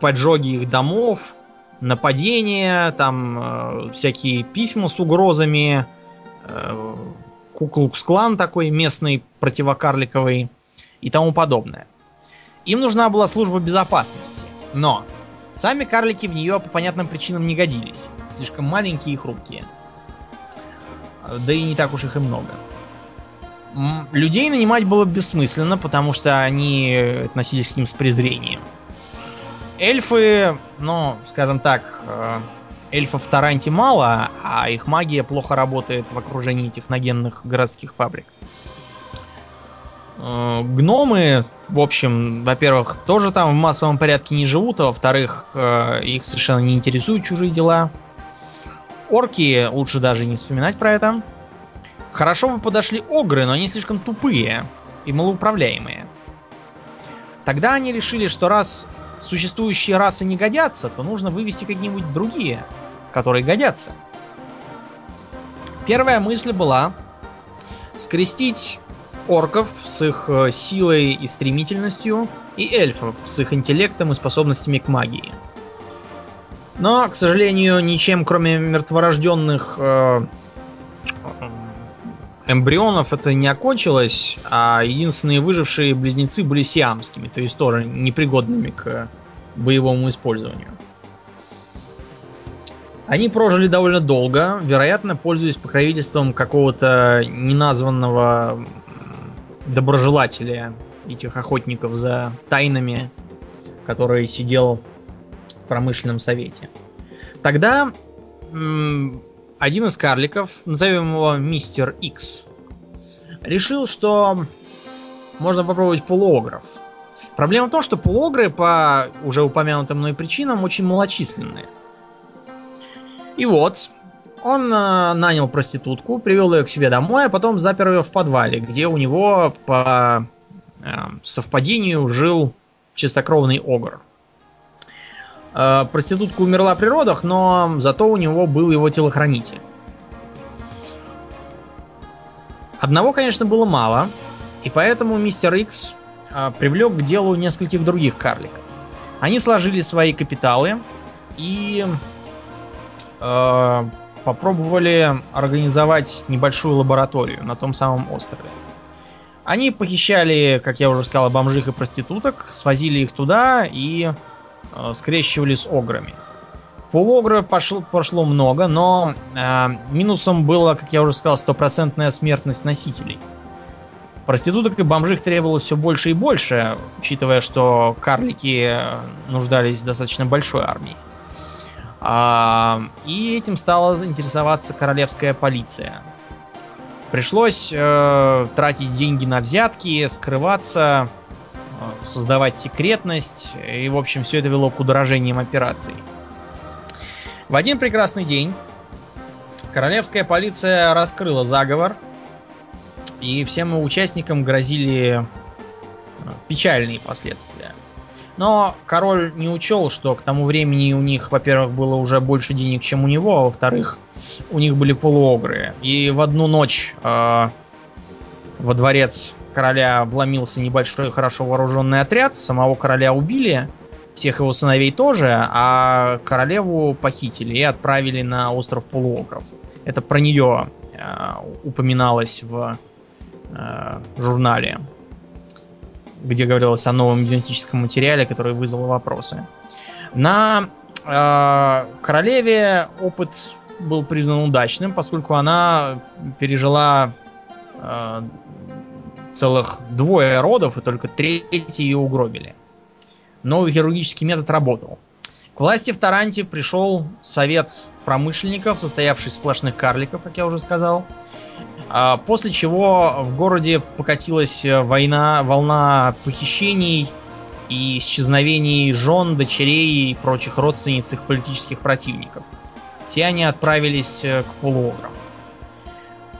Speaker 2: поджоги их домов, нападения, там э, всякие письма с угрозами, Куклукс-клан такой местный, противокарликовый и тому подобное. Им нужна была служба безопасности. Но Сами карлики в нее по понятным причинам не годились. Слишком маленькие и хрупкие. Да и не так уж их и много. Людей нанимать было бессмысленно, потому что они относились к ним с презрением. Эльфы, ну, скажем так, э, эльфов в Таранте мало, а их магия плохо работает в окружении техногенных городских фабрик. Э, гномы, в общем, во-первых, тоже там в массовом порядке не живут, а во-вторых, э, их совершенно не интересуют чужие дела. Орки лучше даже не вспоминать про это. Хорошо бы подошли огры, но они слишком тупые и малоуправляемые. Тогда они решили, что раз существующие расы не годятся, то нужно вывести какие-нибудь другие, которые годятся. Первая мысль была скрестить орков с их э, силой и стремительностью и эльфов с их интеллектом и способностями к магии. Но, к сожалению, ничем кроме мертворожденных э, эмбрионов это не окончилось, а единственные выжившие близнецы были сиамскими, то есть тоже непригодными к боевому использованию. Они прожили довольно долго, вероятно, пользуясь покровительством какого-то неназванного доброжелателя этих охотников за тайнами, который сидел в промышленном совете. Тогда один из карликов, назовем его Мистер Икс, решил, что можно попробовать полуогров. Проблема в том, что полуогры по уже упомянутым мной причинам очень малочисленные. И вот, он э, нанял проститутку, привел ее к себе домой, а потом запер ее в подвале, где у него по э, совпадению жил чистокровный огр. Э, проститутка умерла при родах, но зато у него был его телохранитель. Одного, конечно, было мало, и поэтому мистер Икс э, привлек к делу нескольких других карликов. Они сложили свои капиталы и э, попробовали организовать небольшую лабораторию на том самом острове. Они похищали, как я уже сказал, бомжих и проституток, свозили их туда и скрещивали с ограми. Полуогра пошло, пошло много, но э, минусом было, как я уже сказал, стопроцентная смертность носителей. Проституток и бомжих требовалось все больше и больше, учитывая, что карлики нуждались в достаточно большой армии. А, и этим стала интересоваться королевская полиция. Пришлось э, тратить деньги на взятки, скрываться, э, создавать секретность, и, в общем, все это вело к удорожениям операций. В один прекрасный день королевская полиция раскрыла заговор, и всем участникам грозили э, печальные последствия. Но король не учел, что к тому времени у них, во-первых, было уже больше денег, чем у него, а во-вторых, у них были полуогры. И в одну ночь э, во дворец короля вломился небольшой хорошо вооруженный отряд, самого короля убили, всех его сыновей тоже, а королеву похитили и отправили на остров полуокров. Это про нее э, упоминалось в э, журнале, где говорилось о новом генетическом материале, который вызвал вопросы. На э, королеве опыт был признан удачным, поскольку она пережила э, целых двое родов, и только третий ее угробили новый хирургический метод работал. К власти в Таранте пришел совет промышленников, состоявший из сплошных карликов, как я уже сказал. А, после чего в городе покатилась война, волна похищений и исчезновений жен, дочерей и прочих родственниц их политических противников. Все они отправились э, к полуограм.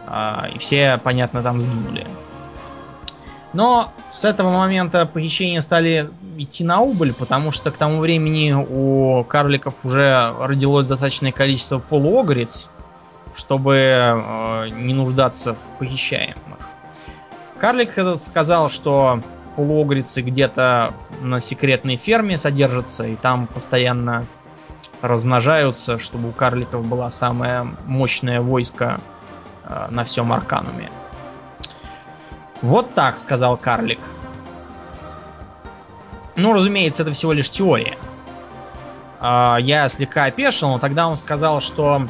Speaker 2: А, и все, понятно, там сгинули. Но с этого момента похищения стали идти на убыль, потому что к тому времени у карликов уже родилось достаточное количество полуогриц, чтобы э, не нуждаться в похищаемых. Карлик этот сказал, что полуогрицы где-то на секретной ферме содержатся, и там постоянно размножаются, чтобы у карликов была самое мощное войско э, на всем Аркануме. Вот так, сказал карлик. Ну, разумеется, это всего лишь теория. А, я слегка опешил, но тогда он сказал, что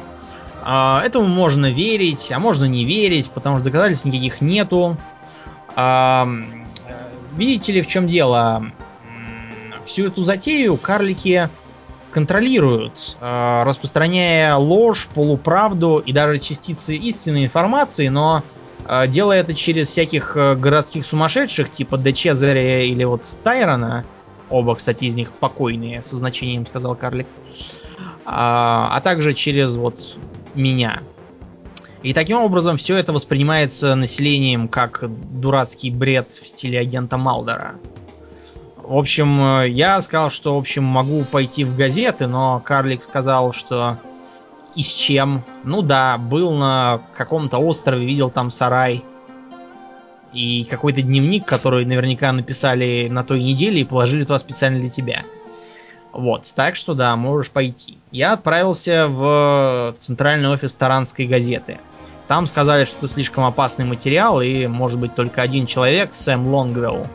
Speaker 2: а, этому можно верить, а можно не верить, потому что доказательств никаких нету. А, видите ли, в чем дело? Всю эту затею карлики контролируют, распространяя ложь, полуправду и даже частицы истинной информации, но делая это через всяких э, городских сумасшедших, типа Де Чезаря или вот Тайрона. Оба, кстати, из них покойные, со значением сказал карлик. А, а также через вот меня. И таким образом все это воспринимается населением как дурацкий бред в стиле агента Малдера. В общем, я сказал, что, в общем, могу пойти в газеты, но Карлик сказал, что и с чем. Ну да, был на каком-то острове, видел там сарай. И какой-то дневник, который наверняка написали на той неделе и положили туда специально для тебя. Вот, так что да, можешь пойти. Я отправился в центральный офис Таранской газеты. Там сказали, что это слишком опасный материал, и может быть только один человек, Сэм Лонгвелл,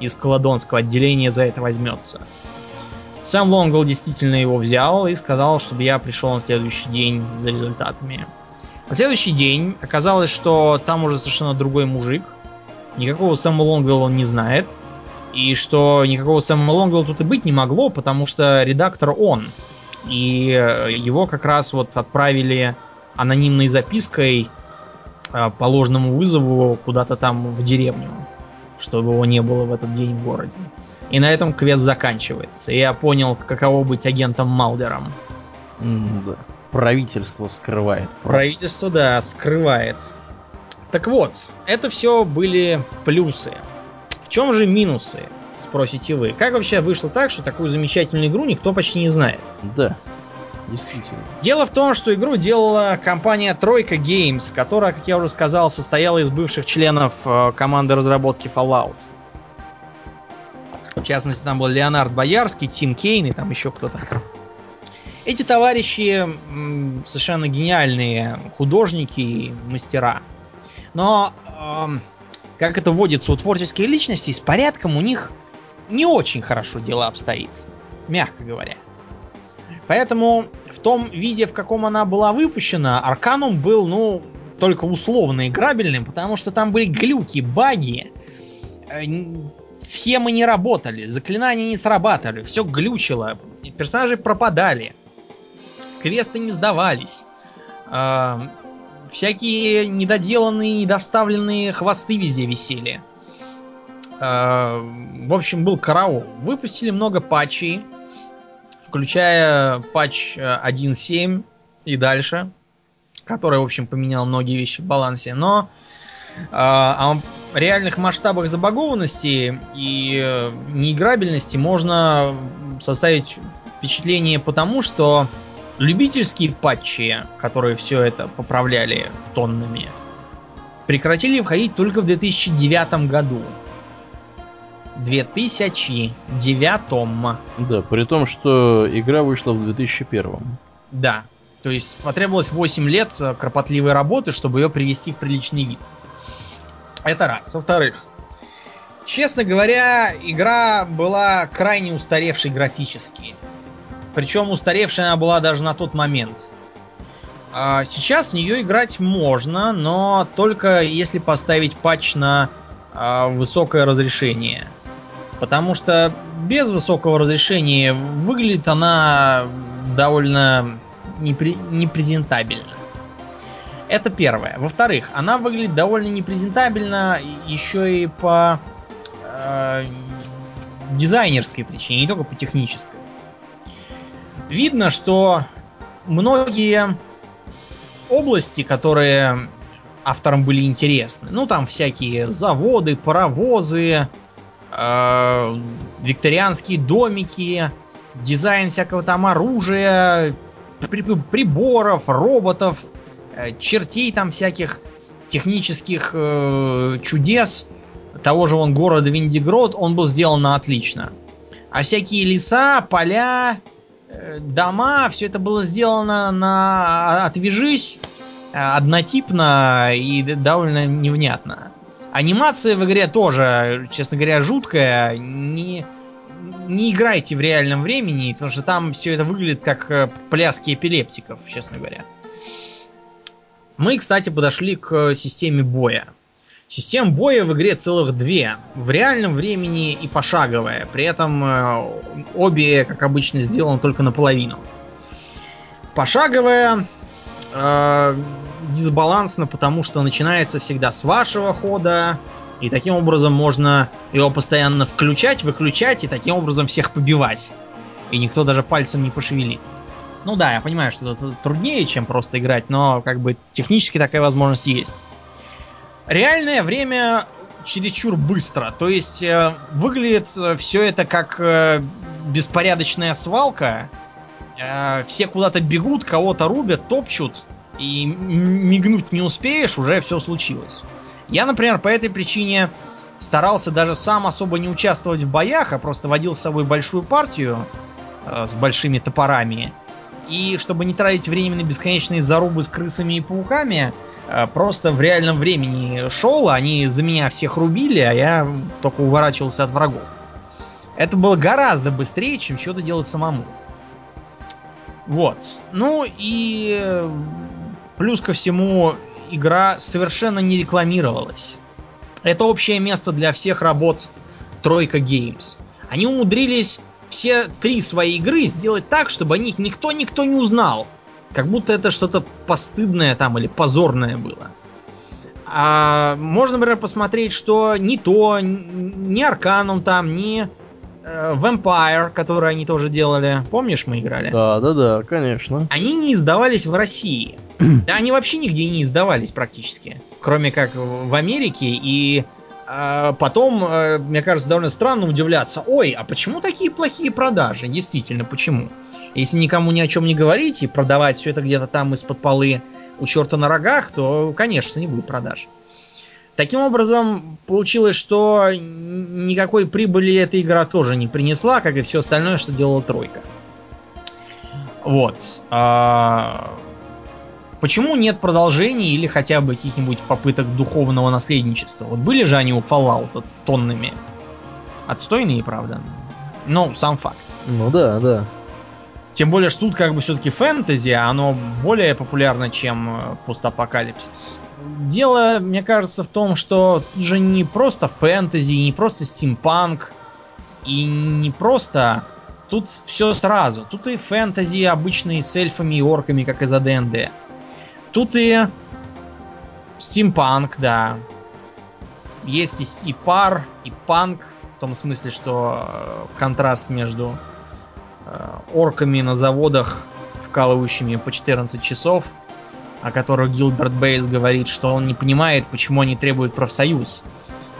Speaker 2: из Каладонского отделения за это возьмется. Сэм Лонгвелл действительно его взял и сказал, чтобы я пришел на следующий день за результатами. На следующий день оказалось, что там уже совершенно другой мужик. Никакого Сэма Лонгвелла он не знает. И что никакого Сэма Лонгвелла тут и быть не могло, потому что редактор он. И его как раз вот отправили анонимной запиской э, по ложному вызову куда-то там в деревню, чтобы его не было в этот день в городе. И на этом квест заканчивается. И я понял, каково быть агентом Малдером.
Speaker 1: Mm, да. Правительство скрывает.
Speaker 2: Правительство, да, скрывает. Так вот, это все были плюсы. В чем же минусы, спросите вы? Как вообще вышло так, что такую замечательную игру никто почти не знает?
Speaker 1: Да. Действительно.
Speaker 2: Дело в том, что игру делала компания Тройка Games, которая, как я уже сказал, состояла из бывших членов э, команды разработки Fallout. В частности, там был Леонард Боярский, Тим Кейн и там еще кто-то. Эти товарищи совершенно гениальные художники и мастера. Но, как это водится у творческой личности, с порядком у них не очень хорошо дело обстоит. Мягко говоря. Поэтому в том виде, в каком она была выпущена, Арканум был, ну, только условно играбельным, потому что там были глюки, баги, э, схемы не работали, заклинания не срабатывали, все глючило, персонажи пропадали, квесты не сдавались, э, всякие недоделанные, недоставленные хвосты везде висели. Э, в общем, был караул. Выпустили много патчей, включая патч 1.7 э, и дальше, который, в общем, поменял многие вещи в балансе, но э, о реальных масштабах забагованности и э, неиграбельности можно составить впечатление потому, что любительские патчи, которые все это поправляли тоннами, прекратили входить только в 2009 году. 2009.
Speaker 1: Да, при том, что игра вышла в 2001.
Speaker 2: Да. То есть потребовалось 8 лет э, кропотливой работы, чтобы ее привести в приличный вид. Это раз. Во-вторых, честно говоря, игра была крайне устаревшей графически. Причем устаревшая она была даже на тот момент. А сейчас в нее играть можно, но только если поставить патч на а, высокое разрешение. Потому что без высокого разрешения выглядит она довольно непри... непрезентабельно. Это первое. Во-вторых, она выглядит довольно непрезентабельно еще и по э, дизайнерской причине, не только по технической. Видно, что многие области, которые авторам были интересны, ну там всякие заводы, паровозы, э, викторианские домики, дизайн всякого там оружия, при, приборов, роботов, чертей там всяких технических э, чудес того же вон города Виндигрод, он был сделан на отлично. А всякие леса, поля, э, дома, все это было сделано на отвяжись, э, однотипно и довольно невнятно. Анимация в игре тоже, честно говоря, жуткая. Не, не играйте в реальном времени, потому что там все это выглядит как э, пляски эпилептиков, честно говоря. Мы, кстати, подошли к системе боя. Систем боя в игре целых две. В реальном времени и пошаговая. При этом э, обе, как обычно, сделаны только наполовину. Пошаговая э, дисбалансно, потому что начинается всегда с вашего хода, и таким образом можно его постоянно включать, выключать, и таким образом всех побивать. И никто даже пальцем не пошевелит. Ну да, я понимаю, что это труднее, чем просто играть, но как бы технически такая возможность есть. Реальное время чересчур быстро. То есть э, выглядит э, все это как э, беспорядочная свалка. Э, все куда-то бегут, кого-то рубят, топчут. И мигнуть не успеешь, уже все случилось. Я, например, по этой причине старался даже сам особо не участвовать в боях, а просто водил с собой большую партию э, с большими топорами. И чтобы не тратить время на бесконечные зарубы с крысами и пауками, э, просто в реальном времени шел, они за меня всех рубили, а я только уворачивался от врагов. Это было гораздо быстрее, чем что-то делать самому. Вот. Ну и э, плюс ко всему, игра совершенно не рекламировалась. Это общее место для всех работ Тройка Games. Они умудрились все три свои игры сделать так, чтобы о них никто-никто не узнал. Как будто это что-то постыдное там или позорное было. А можно, например, посмотреть, что ни то, ни Арканум там, ни э, Vampire, который они тоже делали. Помнишь, мы играли?
Speaker 1: Да, да, да, конечно.
Speaker 2: Они не издавались в России. да, они вообще нигде не издавались практически. Кроме как в Америке и а потом, э, мне кажется, довольно странно удивляться. Ой, а почему такие плохие продажи? Действительно, почему? Если никому ни о чем не говорить и продавать все это где-то там из-под полы у черта на рогах, то, конечно, не будет продаж. Таким образом, получилось, что никакой прибыли эта игра тоже не принесла, как и все остальное, что делала тройка. Вот. А, Почему нет продолжений или хотя бы каких-нибудь попыток духовного наследничества? Вот были же они у Fallout тоннами. Отстойные, правда. Но сам факт.
Speaker 1: Ну да, да.
Speaker 2: Тем более, что тут как бы все-таки фэнтези, а оно более популярно, чем э, постапокалипсис. Дело, мне кажется, в том, что тут же не просто фэнтези, не просто стимпанк, и не просто... Тут все сразу. Тут и фэнтези обычные с эльфами и орками, как из АДНД. Тут и стимпанк, да. Есть и, пар, и панк, в том смысле, что э, контраст между э, орками на заводах, вкалывающими по 14 часов, о которых Гилберт Бейс говорит, что он не понимает, почему они требуют профсоюз.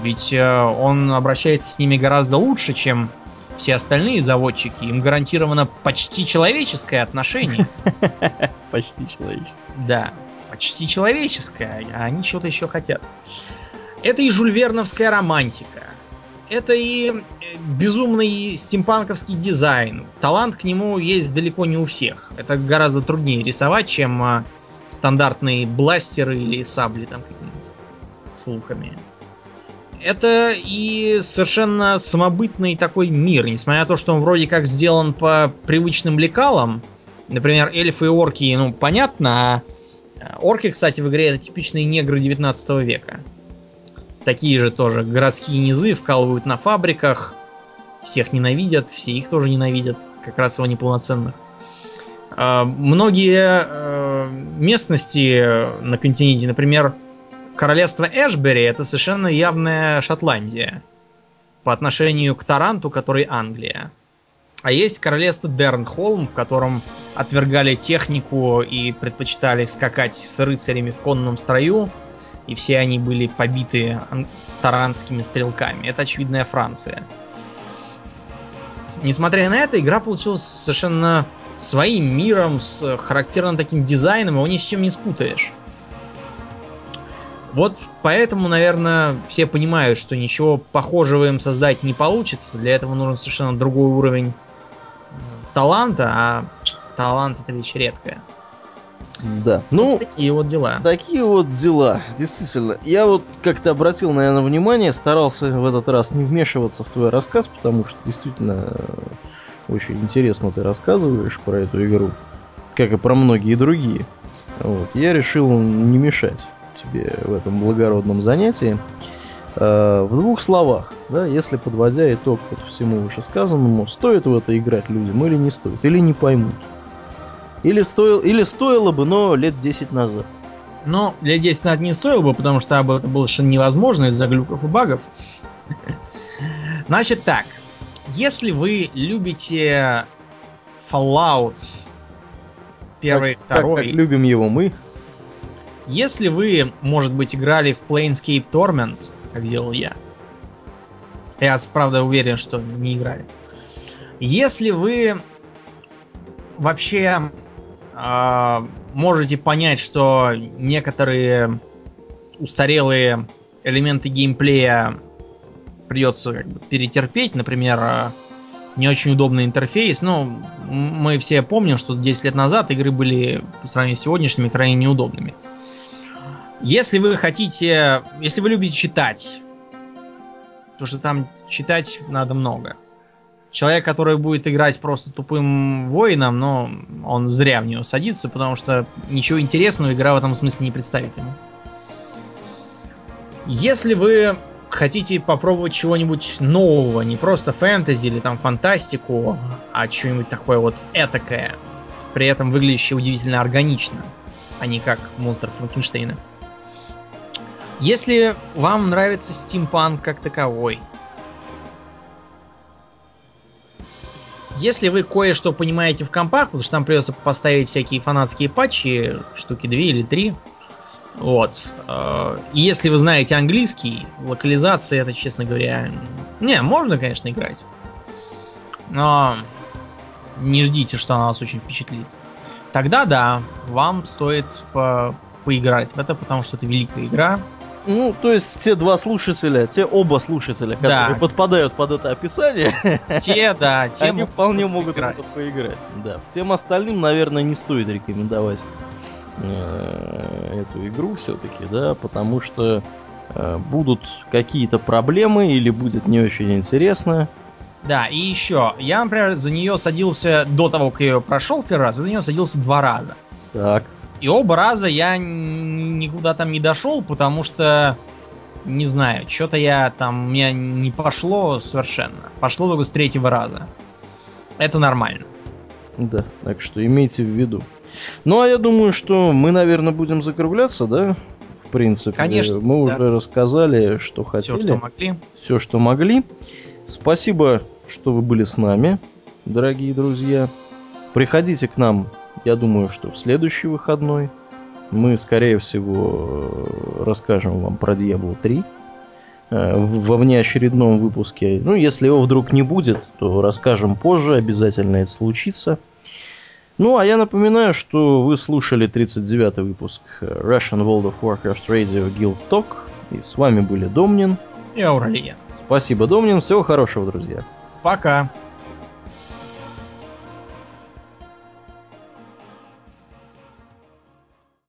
Speaker 2: Ведь э, он обращается с ними гораздо лучше, чем все остальные заводчики. Им гарантировано почти человеческое отношение.
Speaker 1: Почти человеческое.
Speaker 2: Да, почти человеческое, а они что-то еще хотят. Это и жульверновская романтика. Это и э, безумный стимпанковский дизайн. Талант к нему есть далеко не у всех. Это гораздо труднее рисовать, чем а, стандартные бластеры или сабли там какие-нибудь с луками это и совершенно самобытный такой мир, несмотря на то, что он вроде как сделан по привычным лекалам. Например, эльфы и орки, ну, понятно, а орки, кстати, в игре это типичные негры 19 века. Такие же тоже городские низы вкалывают на фабриках, всех ненавидят, все их тоже ненавидят, как раз его неполноценных. А, многие э, местности на континенте, например, королевство Эшбери это совершенно явная Шотландия по отношению к Таранту, который Англия. А есть королевство Дернхолм, в котором отвергали технику и предпочитали скакать с рыцарями в конном строю, и все они были побиты таранскими стрелками. Это очевидная Франция. Несмотря на это, игра получилась совершенно своим миром, с характерным таким дизайном, его ни с чем не спутаешь. Вот поэтому, наверное, все понимают, что ничего похожего им создать не получится. Для этого нужен совершенно другой уровень таланта, а талант это вещь редкая.
Speaker 1: Да. Ну,
Speaker 2: вот такие вот дела.
Speaker 1: Такие вот дела, действительно. Я вот как-то обратил, наверное, внимание, старался в этот раз не вмешиваться в твой рассказ, потому что действительно э, очень интересно ты рассказываешь про эту игру, как и про многие другие. Вот. Я решил не мешать тебе в этом благородном занятии. Э, в двух словах, да, если подводя итог вот всему вышесказанному, стоит в это играть людям или не стоит, или не поймут. Или, стоил, или стоило бы, но лет 10 назад.
Speaker 2: Ну, лет 10 назад не стоило бы, потому что это было совершенно невозможно из-за глюков и багов. Значит так, если вы любите Fallout Первый,
Speaker 1: как,
Speaker 2: второй.
Speaker 1: Как, как любим его мы.
Speaker 2: Если вы, может быть, играли в Planescape Torment, как делал я, я, правда, уверен, что не играли. Если вы вообще э, можете понять, что некоторые устарелые элементы геймплея придется как бы перетерпеть, например, а, не очень удобный интерфейс. Ну, мы все помним, что 10 лет назад игры были по сравнению с сегодняшними крайне неудобными. Если вы хотите, если вы любите читать, потому что там читать надо много. Человек, который будет играть просто тупым воином, но он зря в него садится, потому что ничего интересного игра в этом смысле не представит ему. Если вы хотите попробовать чего-нибудь нового, не просто фэнтези или там фантастику, а что-нибудь такое вот этакое, при этом выглядящее удивительно органично, а не как монстр Франкенштейна. Если вам нравится стимпанк как таковой, если вы кое-что понимаете в компах, потому что там придется поставить всякие фанатские патчи, штуки две или три, вот. Э, и если вы знаете английский, локализация это, честно говоря... Не, можно, конечно, играть. Но не ждите, что она вас очень впечатлит. Тогда да, вам стоит по поиграть в это, потому что это великая игра.
Speaker 1: Ну, то есть те два слушателя, те оба слушателя, которые да. подпадают под это описание,
Speaker 2: те, да, те
Speaker 1: они вполне могут поиграть. поиграть. Да. Всем остальным, наверное, не стоит рекомендовать э, эту игру все-таки, да, потому что э, будут какие-то проблемы или будет не очень интересно.
Speaker 2: Да, и еще, я, например, за нее садился до того, как я ее прошел в первый раз, за нее садился два раза.
Speaker 1: Так.
Speaker 2: И оба раза я никуда там не дошел, потому что, не знаю, что-то я там, у меня не пошло совершенно. Пошло только с третьего раза. Это нормально.
Speaker 1: Да, так что имейте в виду. Ну, а я думаю, что мы, наверное, будем закругляться, да? В принципе.
Speaker 2: Конечно.
Speaker 1: Мы
Speaker 2: да.
Speaker 1: уже рассказали, что хотели.
Speaker 2: Все, что могли.
Speaker 1: Все, что могли. Спасибо, что вы были с нами, дорогие друзья. Приходите к нам я думаю, что в следующий выходной мы, скорее всего, расскажем вам про Diablo 3 э, во внеочередном выпуске. Ну, если его вдруг не будет, то расскажем позже, обязательно это случится. Ну, а я напоминаю, что вы слушали 39-й выпуск Russian World of Warcraft Radio Guild Talk. И с вами были Домнин
Speaker 2: и Ауралия.
Speaker 1: Спасибо, Домнин. Всего хорошего, друзья.
Speaker 2: Пока.